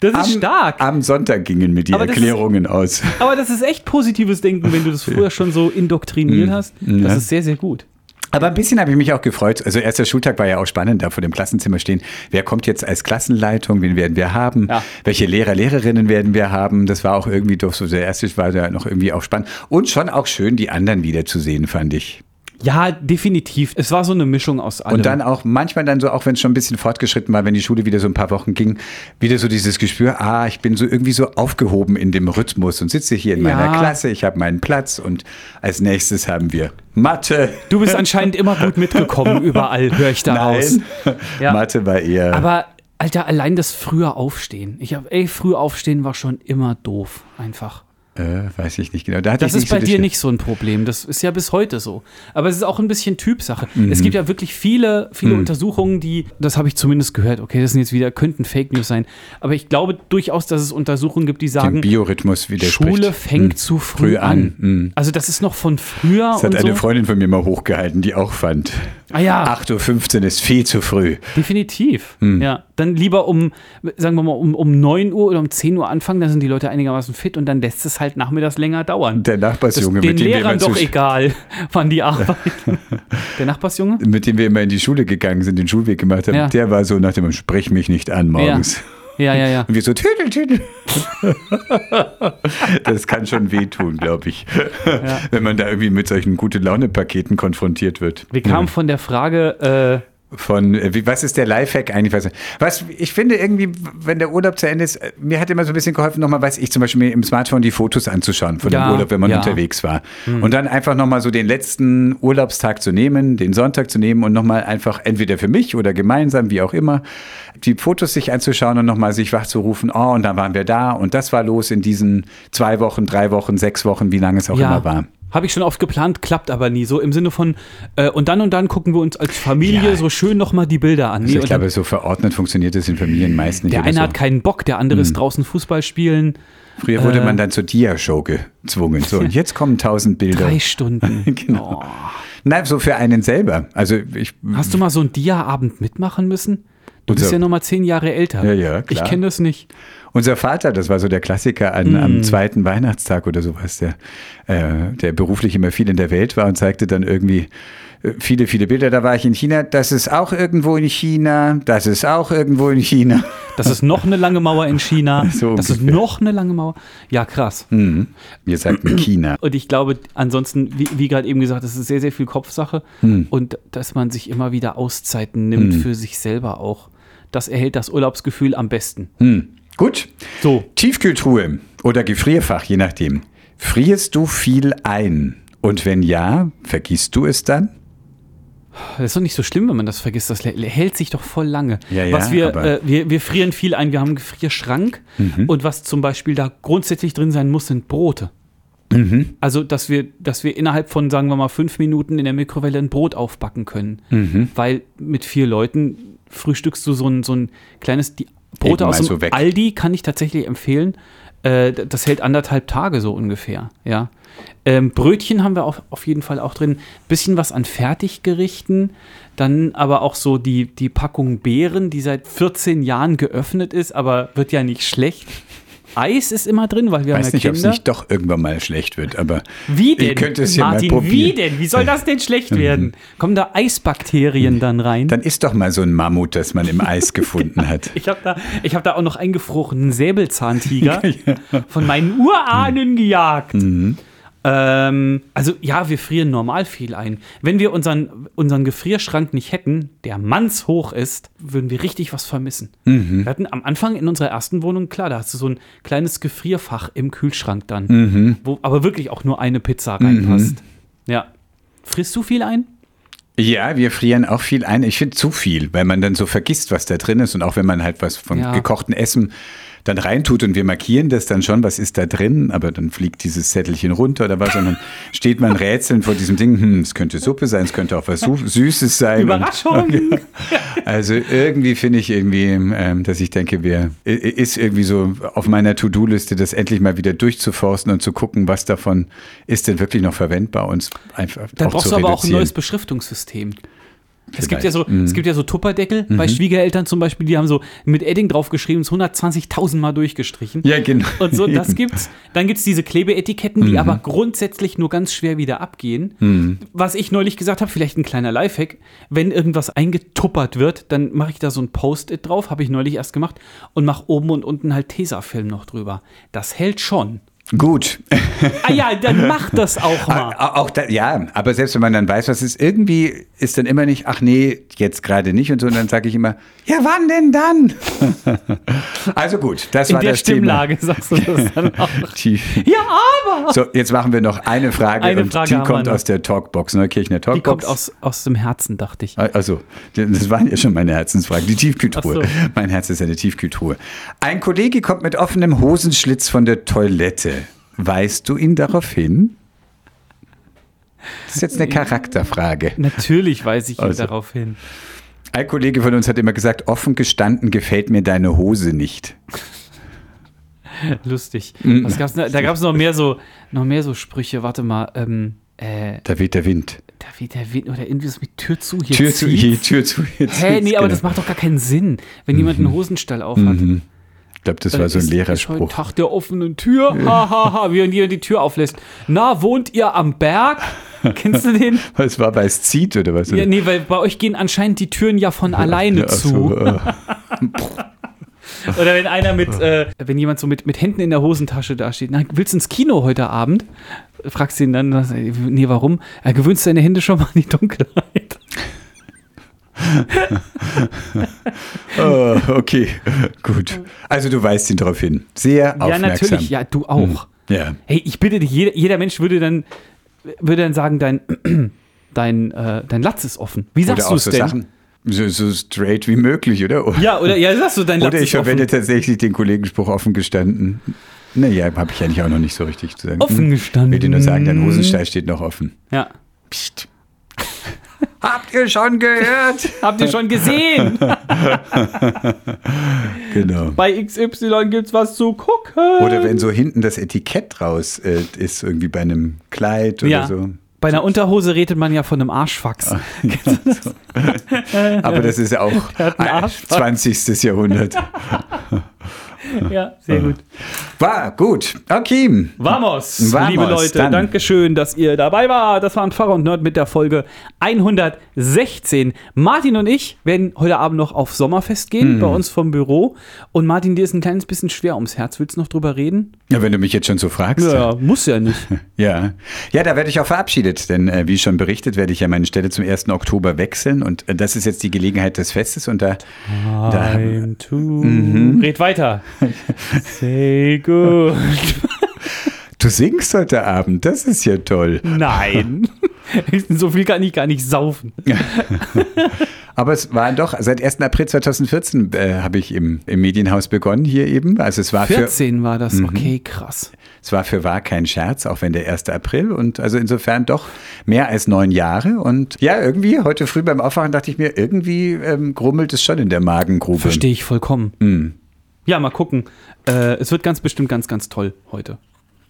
Das ist stark. Am Sonntag gingen mir die Aber Erklärungen aus. Aber das ist echt positives Denken, wenn du das früher schon so indoktriniert hast. Das Mhm. Ja. ist sehr, sehr gut. Aber ein bisschen habe ich mich auch gefreut. Also erster Schultag war ja auch spannend, da vor dem Klassenzimmer stehen. Wer kommt jetzt als Klassenleitung? Wen werden wir haben? Ja. Welche Lehrer, Lehrerinnen werden wir haben? Das war auch irgendwie doch so, der erste war ja noch irgendwie auch spannend. Und schon auch schön, die anderen wiederzusehen, fand ich. Ja, definitiv. Es war so eine Mischung aus allem. Und dann auch manchmal dann so, auch wenn es schon ein bisschen fortgeschritten war, wenn die Schule wieder so ein paar Wochen ging, wieder so dieses Gespür, ah, ich bin so irgendwie so aufgehoben in dem Rhythmus und sitze hier in meiner Ja. Klasse, ich habe meinen Platz und als nächstes haben wir Mathe. du bist anscheinend immer gut mitgekommen, (laughs) überall höre ich da raus. Nein, (laughs) Ja. Mathe war eher... Aber, Alter, allein das frühe Aufstehen. Ich habe, ey, früh aufstehen war schon immer doof. Einfach. Äh, weiß ich nicht genau. Da Das ist bei so dir nicht so ein Problem. Das ist ja bis heute so. Aber es ist auch ein bisschen Typsache. Mhm. Es gibt ja wirklich viele, viele Untersuchungen, die, das habe ich zumindest gehört, okay, das sind jetzt wieder, könnten Fake News sein. Aber ich glaube durchaus, dass es Untersuchungen gibt, die dem sagen, Biorhythmus widerspricht. Schule fängt Hm. zu früh, an. Hm. Also das ist noch von früher Das hat eine so. Freundin von mir mal hochgehalten, die auch fand, ah ja, 8.15 Uhr ist viel zu früh. definitiv. Hm. Ja, dann lieber um, sagen wir mal, um, um 9 Uhr oder um 10 Uhr anfangen, dann sind die Leute einigermaßen fit und dann lässt es halt nachmittags länger dauern. Der Das Nachbarsjunge, den mit dem, wir immer Lehrern doch egal, (laughs) wann die arbeiten. (laughs) Der Nachbarsjunge? mit dem wir immer in die Schule gegangen sind, den Schulweg gemacht haben, Ja. der war so nach dem Sprech mich nicht an morgens. Ja, ja, ja. Und wir so, tüdel, tüdel. (laughs) das kann schon wehtun, glaube ich. Wenn man da irgendwie mit solchen gute Laune-Paketen konfrontiert wird. Wir kamen von der Frage, äh, Von, äh, wie, was ist der Lifehack eigentlich? Was, ich finde irgendwie, wenn der Urlaub zu Ende ist, äh, mir hat immer so ein bisschen geholfen, nochmal, weiß ich, zum Beispiel mir im Smartphone die Fotos anzuschauen von Ja, dem Urlaub, wenn man ja. unterwegs war. Und dann einfach nochmal so den letzten Urlaubstag zu nehmen, den Sonntag zu nehmen und nochmal einfach entweder für mich oder gemeinsam, wie auch immer, die Fotos sich anzuschauen und nochmal sich wachzurufen, oh, und dann waren wir da und das war los in diesen zwei Wochen, drei Wochen, sechs Wochen, wie lange es auch immer war. Habe ich schon oft geplant, klappt aber nie. So im Sinne von, äh, und dann und dann gucken wir uns als Familie Ja. so schön nochmal die Bilder an. Also ich und dann, glaube, so verordnet funktioniert es in Familien meist nicht. der eine so. hat keinen Bock, der andere ist draußen Fußball spielen. Früher wurde Äh, man dann zur Dia-Show gezwungen. So, und jetzt kommen tausend Bilder. Drei Stunden. (laughs) Genau. Oh. Nein, so für einen selber. Also ich. Hast du mal so einen Dia-Abend mitmachen müssen? Du bist Unser- ja noch mal zehn Jahre älter. Ja, ja, Ich klar. kenne das nicht. Unser Vater, das war so der Klassiker an, Mm. am zweiten Weihnachtstag oder sowas, der, äh, der beruflich immer viel in der Welt war und zeigte dann irgendwie äh, viele, viele Bilder. Da war ich in China, das ist auch irgendwo in China, das ist auch irgendwo in China. Das ist noch eine lange Mauer in China. (laughs) So das ist noch eine lange Mauer. Ja, krass. Mhm. Wir sagten (clears throat) China. Und ich glaube, ansonsten, wie, wie gerade eben gesagt, das ist sehr, sehr viel Kopfsache. Hm. Und dass man sich immer wieder Auszeiten nimmt für sich selber auch. Das erhält das Urlaubsgefühl am besten. Hm. Gut. So. Tiefkühltruhe oder Gefrierfach, je nachdem. Frierst du viel ein? Und wenn ja, vergisst du es dann? Das ist doch nicht so schlimm, wenn man das vergisst. Das hält sich doch voll lange. Ja, ja, was wir, äh, wir, wir frieren viel ein. Wir haben einen Gefrierschrank. Mhm. Und was zum Beispiel da grundsätzlich drin sein muss, sind Brote. Mhm. Also, dass wir, dass wir innerhalb von, sagen wir mal, fünf Minuten in der Mikrowelle ein Brot aufbacken können. Mhm. Weil mit vier Leuten frühstückst du so ein, so ein kleines die Brote aus dem so. Aldi, kann ich tatsächlich empfehlen. Äh, das hält anderthalb Tage so ungefähr. Ja. Ähm, Brötchen haben wir auf, auf jeden Fall auch drin. Bisschen was an Fertiggerichten. Dann aber auch so die, die Packung Beeren, die seit 14 Jahren geöffnet ist, aber wird ja nicht schlecht. Eis ist immer drin, weil wir weiß haben nicht, ja ob es nicht doch irgendwann mal schlecht wird, aber Wie denn? ich könnte es ja Martin, mal probieren. wie denn? Wie soll das denn schlecht werden? (laughs) Kommen da Eisbakterien dann rein? Dann isst doch mal so ein Mammut, das man im Eis (laughs) gefunden hat. ich habe da, ich hab da auch noch eingefrorenen Säbelzahntiger (laughs) von meinen Urahnen gejagt. Ähm, also ja, wir frieren normal viel ein. Wenn wir unseren, unseren Gefrierschrank nicht hätten, der mannshoch ist, würden wir richtig was vermissen. Wir hatten am Anfang in unserer ersten Wohnung, klar, da hast du so ein kleines Gefrierfach im Kühlschrank dann, wo aber wirklich auch nur eine Pizza reinpasst. Ja. Frisst du viel ein? Ja, wir frieren auch viel ein. Ich finde zu viel, weil man dann so vergisst, was da drin ist. Und auch wenn man halt was von Ja. gekochten Essen dann reintut und wir markieren das dann schon, was ist da drin, aber dann fliegt dieses Zettelchen runter oder was, und dann steht man rätselnd vor diesem Ding, hm, es könnte Suppe sein, es könnte auch was Süßes sein. Überraschung! (laughs) Und, also irgendwie finde ich irgendwie, ähm, dass ich denke, wir ist irgendwie so auf meiner To-Do-Liste, das endlich mal wieder durchzuforsten und zu gucken, was davon ist denn wirklich noch verwendbar und einfach Dann auch brauchst du aber auch ein neues Beschriftungssystem. Es gibt, ja so. Mhm. es gibt ja so Tupperdeckel bei Schwiegereltern zum Beispiel, die haben so mit Edding draufgeschrieben, es 120.000 Mal durchgestrichen. Ja, genau. Und so, das gibt's. Dann gibt's diese Klebeetiketten, Mhm. die aber grundsätzlich nur ganz schwer wieder abgehen. Was ich neulich gesagt habe, vielleicht ein kleiner Lifehack, wenn irgendwas eingetuppert wird, dann mache ich da so ein Post-it drauf, habe ich neulich erst gemacht, und mache oben und unten halt Tesafilm noch drüber. Das hält schon. Gut. Ah ja, dann mach das auch mal. (laughs) Au- Auch da, ja, aber selbst wenn man dann weiß, was es ist, irgendwie ist dann immer nicht, ach nee, jetzt gerade nicht und so, und dann sage ich immer, ja, wann denn dann? (laughs) also gut, das In war der das Stimmlage sagst du das dann auch. Thema. (laughs) Die, Ja, aber. so, jetzt machen wir noch eine Frage Eine und Frage die kommt aus der Talkbox, Neukirchner Die Talkbox. kommt aus, aus dem Herzen, dachte ich. Also, das waren ja schon meine Herzensfragen. Die Tiefkühltruhe. So. Mein Herz ist eine Tiefkühltruhe. Ein Kollege kommt mit offenem Hosenschlitz von der Toilette. Weist du ihn darauf hin? Das ist jetzt eine Charakterfrage. Natürlich weise ich ihn Also. darauf hin. Ein Kollege von uns hat immer gesagt, offen gestanden gefällt mir deine Hose nicht. Lustig. Mm. Was gab's, da gab es noch mehr so, noch mehr so Sprüche. Warte mal, ähm, äh, Da weht der Wind. da weht der Wind oder irgendwie das mit Tür zu hier Tür zu, zieht. hier, Tür zu. Jetzt Hä, nee, aber genau. das macht doch gar keinen Sinn, wenn jemand einen Hosenstall aufhat. Ich glaube, das war so ein Ist- Ist Lehrerspruch. heute Tag der offenen Tür. Ha, ha, ha, wie jemand die Tür auflässt. Na, wohnt ihr am Berg? (laughs) Kennst du den? Was war bei es zieht oder was? Ja, nee, weil bei euch gehen anscheinend die Türen ja von alleine Ach zu. so, äh, (laughs) Oder wenn einer mit, äh, wenn jemand so mit, mit Händen in der Hosentasche dasteht, na, willst du ins Kino heute Abend? Fragst du ihn dann, nee, warum? Er gewöhnst deine Hände schon mal an die Dunkelheit. (laughs) oh, okay, gut. Also du weist ihn darauf hin. Sehr Ja, aufmerksam. natürlich, ja, du auch. Ja. Hey, ich bitte dich, jeder, jeder Mensch würde dann, würde dann sagen, dein, (clears throat) dein, äh, dein Latz ist offen. Wie sagst Oder du es so denn? Sachen, so, so straight wie möglich, oder? Ja, oder ja, sagst du, dein Latz Oder ich ist offen. verwende tatsächlich den Kollegenspruch offen gestanden. Naja, habe ich eigentlich auch noch nicht so richtig zu sagen. Offen Hm. gestanden. Ich würde nur sagen, dein Hosenstall steht noch offen. Ja. Psst. (laughs) Habt ihr schon gehört? Habt ihr schon gesehen? (laughs) genau. Bei XY gibt's was zu gucken. Oder wenn so hinten das Etikett raus äh, ist, irgendwie bei einem Kleid oder ja. so. Bei einer Unterhose redet man ja von einem Arschfax. (laughs) Aber das ist auch ein Arschball. 20. Jahrhundert. Ja, sehr gut. War gut. Okay. Vamos, Vamos, liebe Leute. dann. Dankeschön, dass ihr dabei wart. Das waren Pfarrer und Nerd mit der Folge 116. Martin und ich werden heute Abend noch auf Sommerfest gehen, bei uns vom Büro. Und Martin, dir ist ein kleines bisschen schwer ums Herz. Willst du noch drüber reden? Ja, wenn du mich jetzt schon so fragst. Ja, muss ja nicht. (laughs) Ja, ja da werde ich auch verabschiedet, denn äh, wie schon berichtet, werde ich ja meine Stelle zum 1. Oktober wechseln und äh, das ist jetzt die Gelegenheit des Festes und da, da Time to. Red weiter. Say good. du singst heute Abend, das ist ja toll. Nein. so viel kann ich gar nicht saufen. (laughs) Aber es war doch, seit 1. April 2014 äh, habe ich im, im Medienhaus begonnen hier eben. Also es war für, 14 war das. Okay, krass. es war für wahr kein Scherz, auch wenn der 1. April und also insofern doch mehr als neun Jahre und ja, irgendwie heute früh beim Aufwachen dachte ich mir, irgendwie ähm, grummelt es schon in der Magengrube. Verstehe ich vollkommen. Hm. Ja, mal gucken. Äh, es wird ganz bestimmt ganz, ganz toll heute.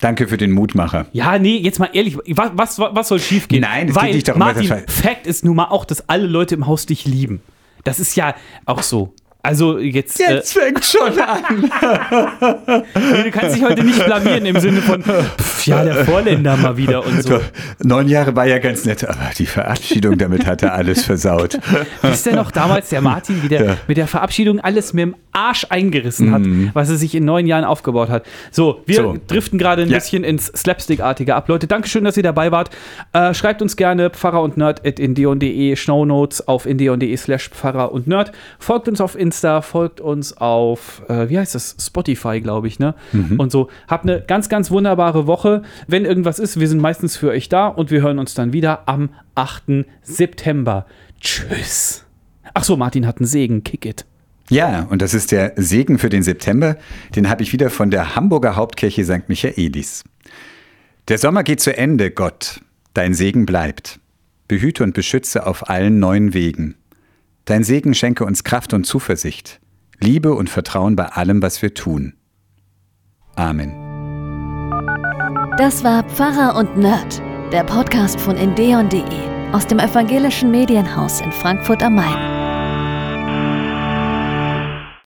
Danke für den Mutmacher. Ja, nee, jetzt mal ehrlich, was, was, was soll schiefgehen? Nein, es Weil, geht nicht darum, Martin, Fakt ist nun mal auch, dass alle Leute im Haus dich lieben. Das ist ja auch so. Also jetzt, äh, fängt schon an. (laughs) nee, du kannst dich heute nicht blamieren im Sinne von, pff, ja, der Vorländer mal wieder und so. (laughs) Neun Jahre war ja ganz nett, aber die Verabschiedung damit hat er alles versaut. (laughs) Wisst ihr noch damals, der Martin, wie der Ja. mit der Verabschiedung alles mit dem Arsch eingerissen hat, was er sich in neun Jahren aufgebaut hat. So, wir Mhm. So. driften gerade ein Ja. bisschen ins Slapstick-artige ab. Leute, Dankeschön, dass ihr dabei wart. Äh, schreibt uns gerne Pfarrer und Nerd at indeon.de, Shownotes auf indeon.de slash Pfarrer und Nerd. Folgt uns auf Insta, folgt uns auf, äh, wie heißt das? Spotify, glaube ich, ne? Mhm. Und so. Habt eine ganz, ganz wunderbare Woche. Wenn irgendwas ist, wir sind meistens für euch da und wir hören uns dann wieder am 8. September. Tschüss. Ach so, Martin hat einen Segen. Kick it. Ja, und das ist der Segen für den September. Den habe ich wieder von der Hamburger Hauptkirche St. Michaelis. Der Sommer geht zu Ende, Gott. Dein Segen bleibt. Behüte und beschütze auf allen neuen Wegen. Dein Segen schenke uns Kraft und Zuversicht, Liebe und Vertrauen bei allem, was wir tun. Amen. Das war Pfarrer und Nerd, der Podcast von endeon.de aus dem evangelischen Medienhaus in Frankfurt am Main.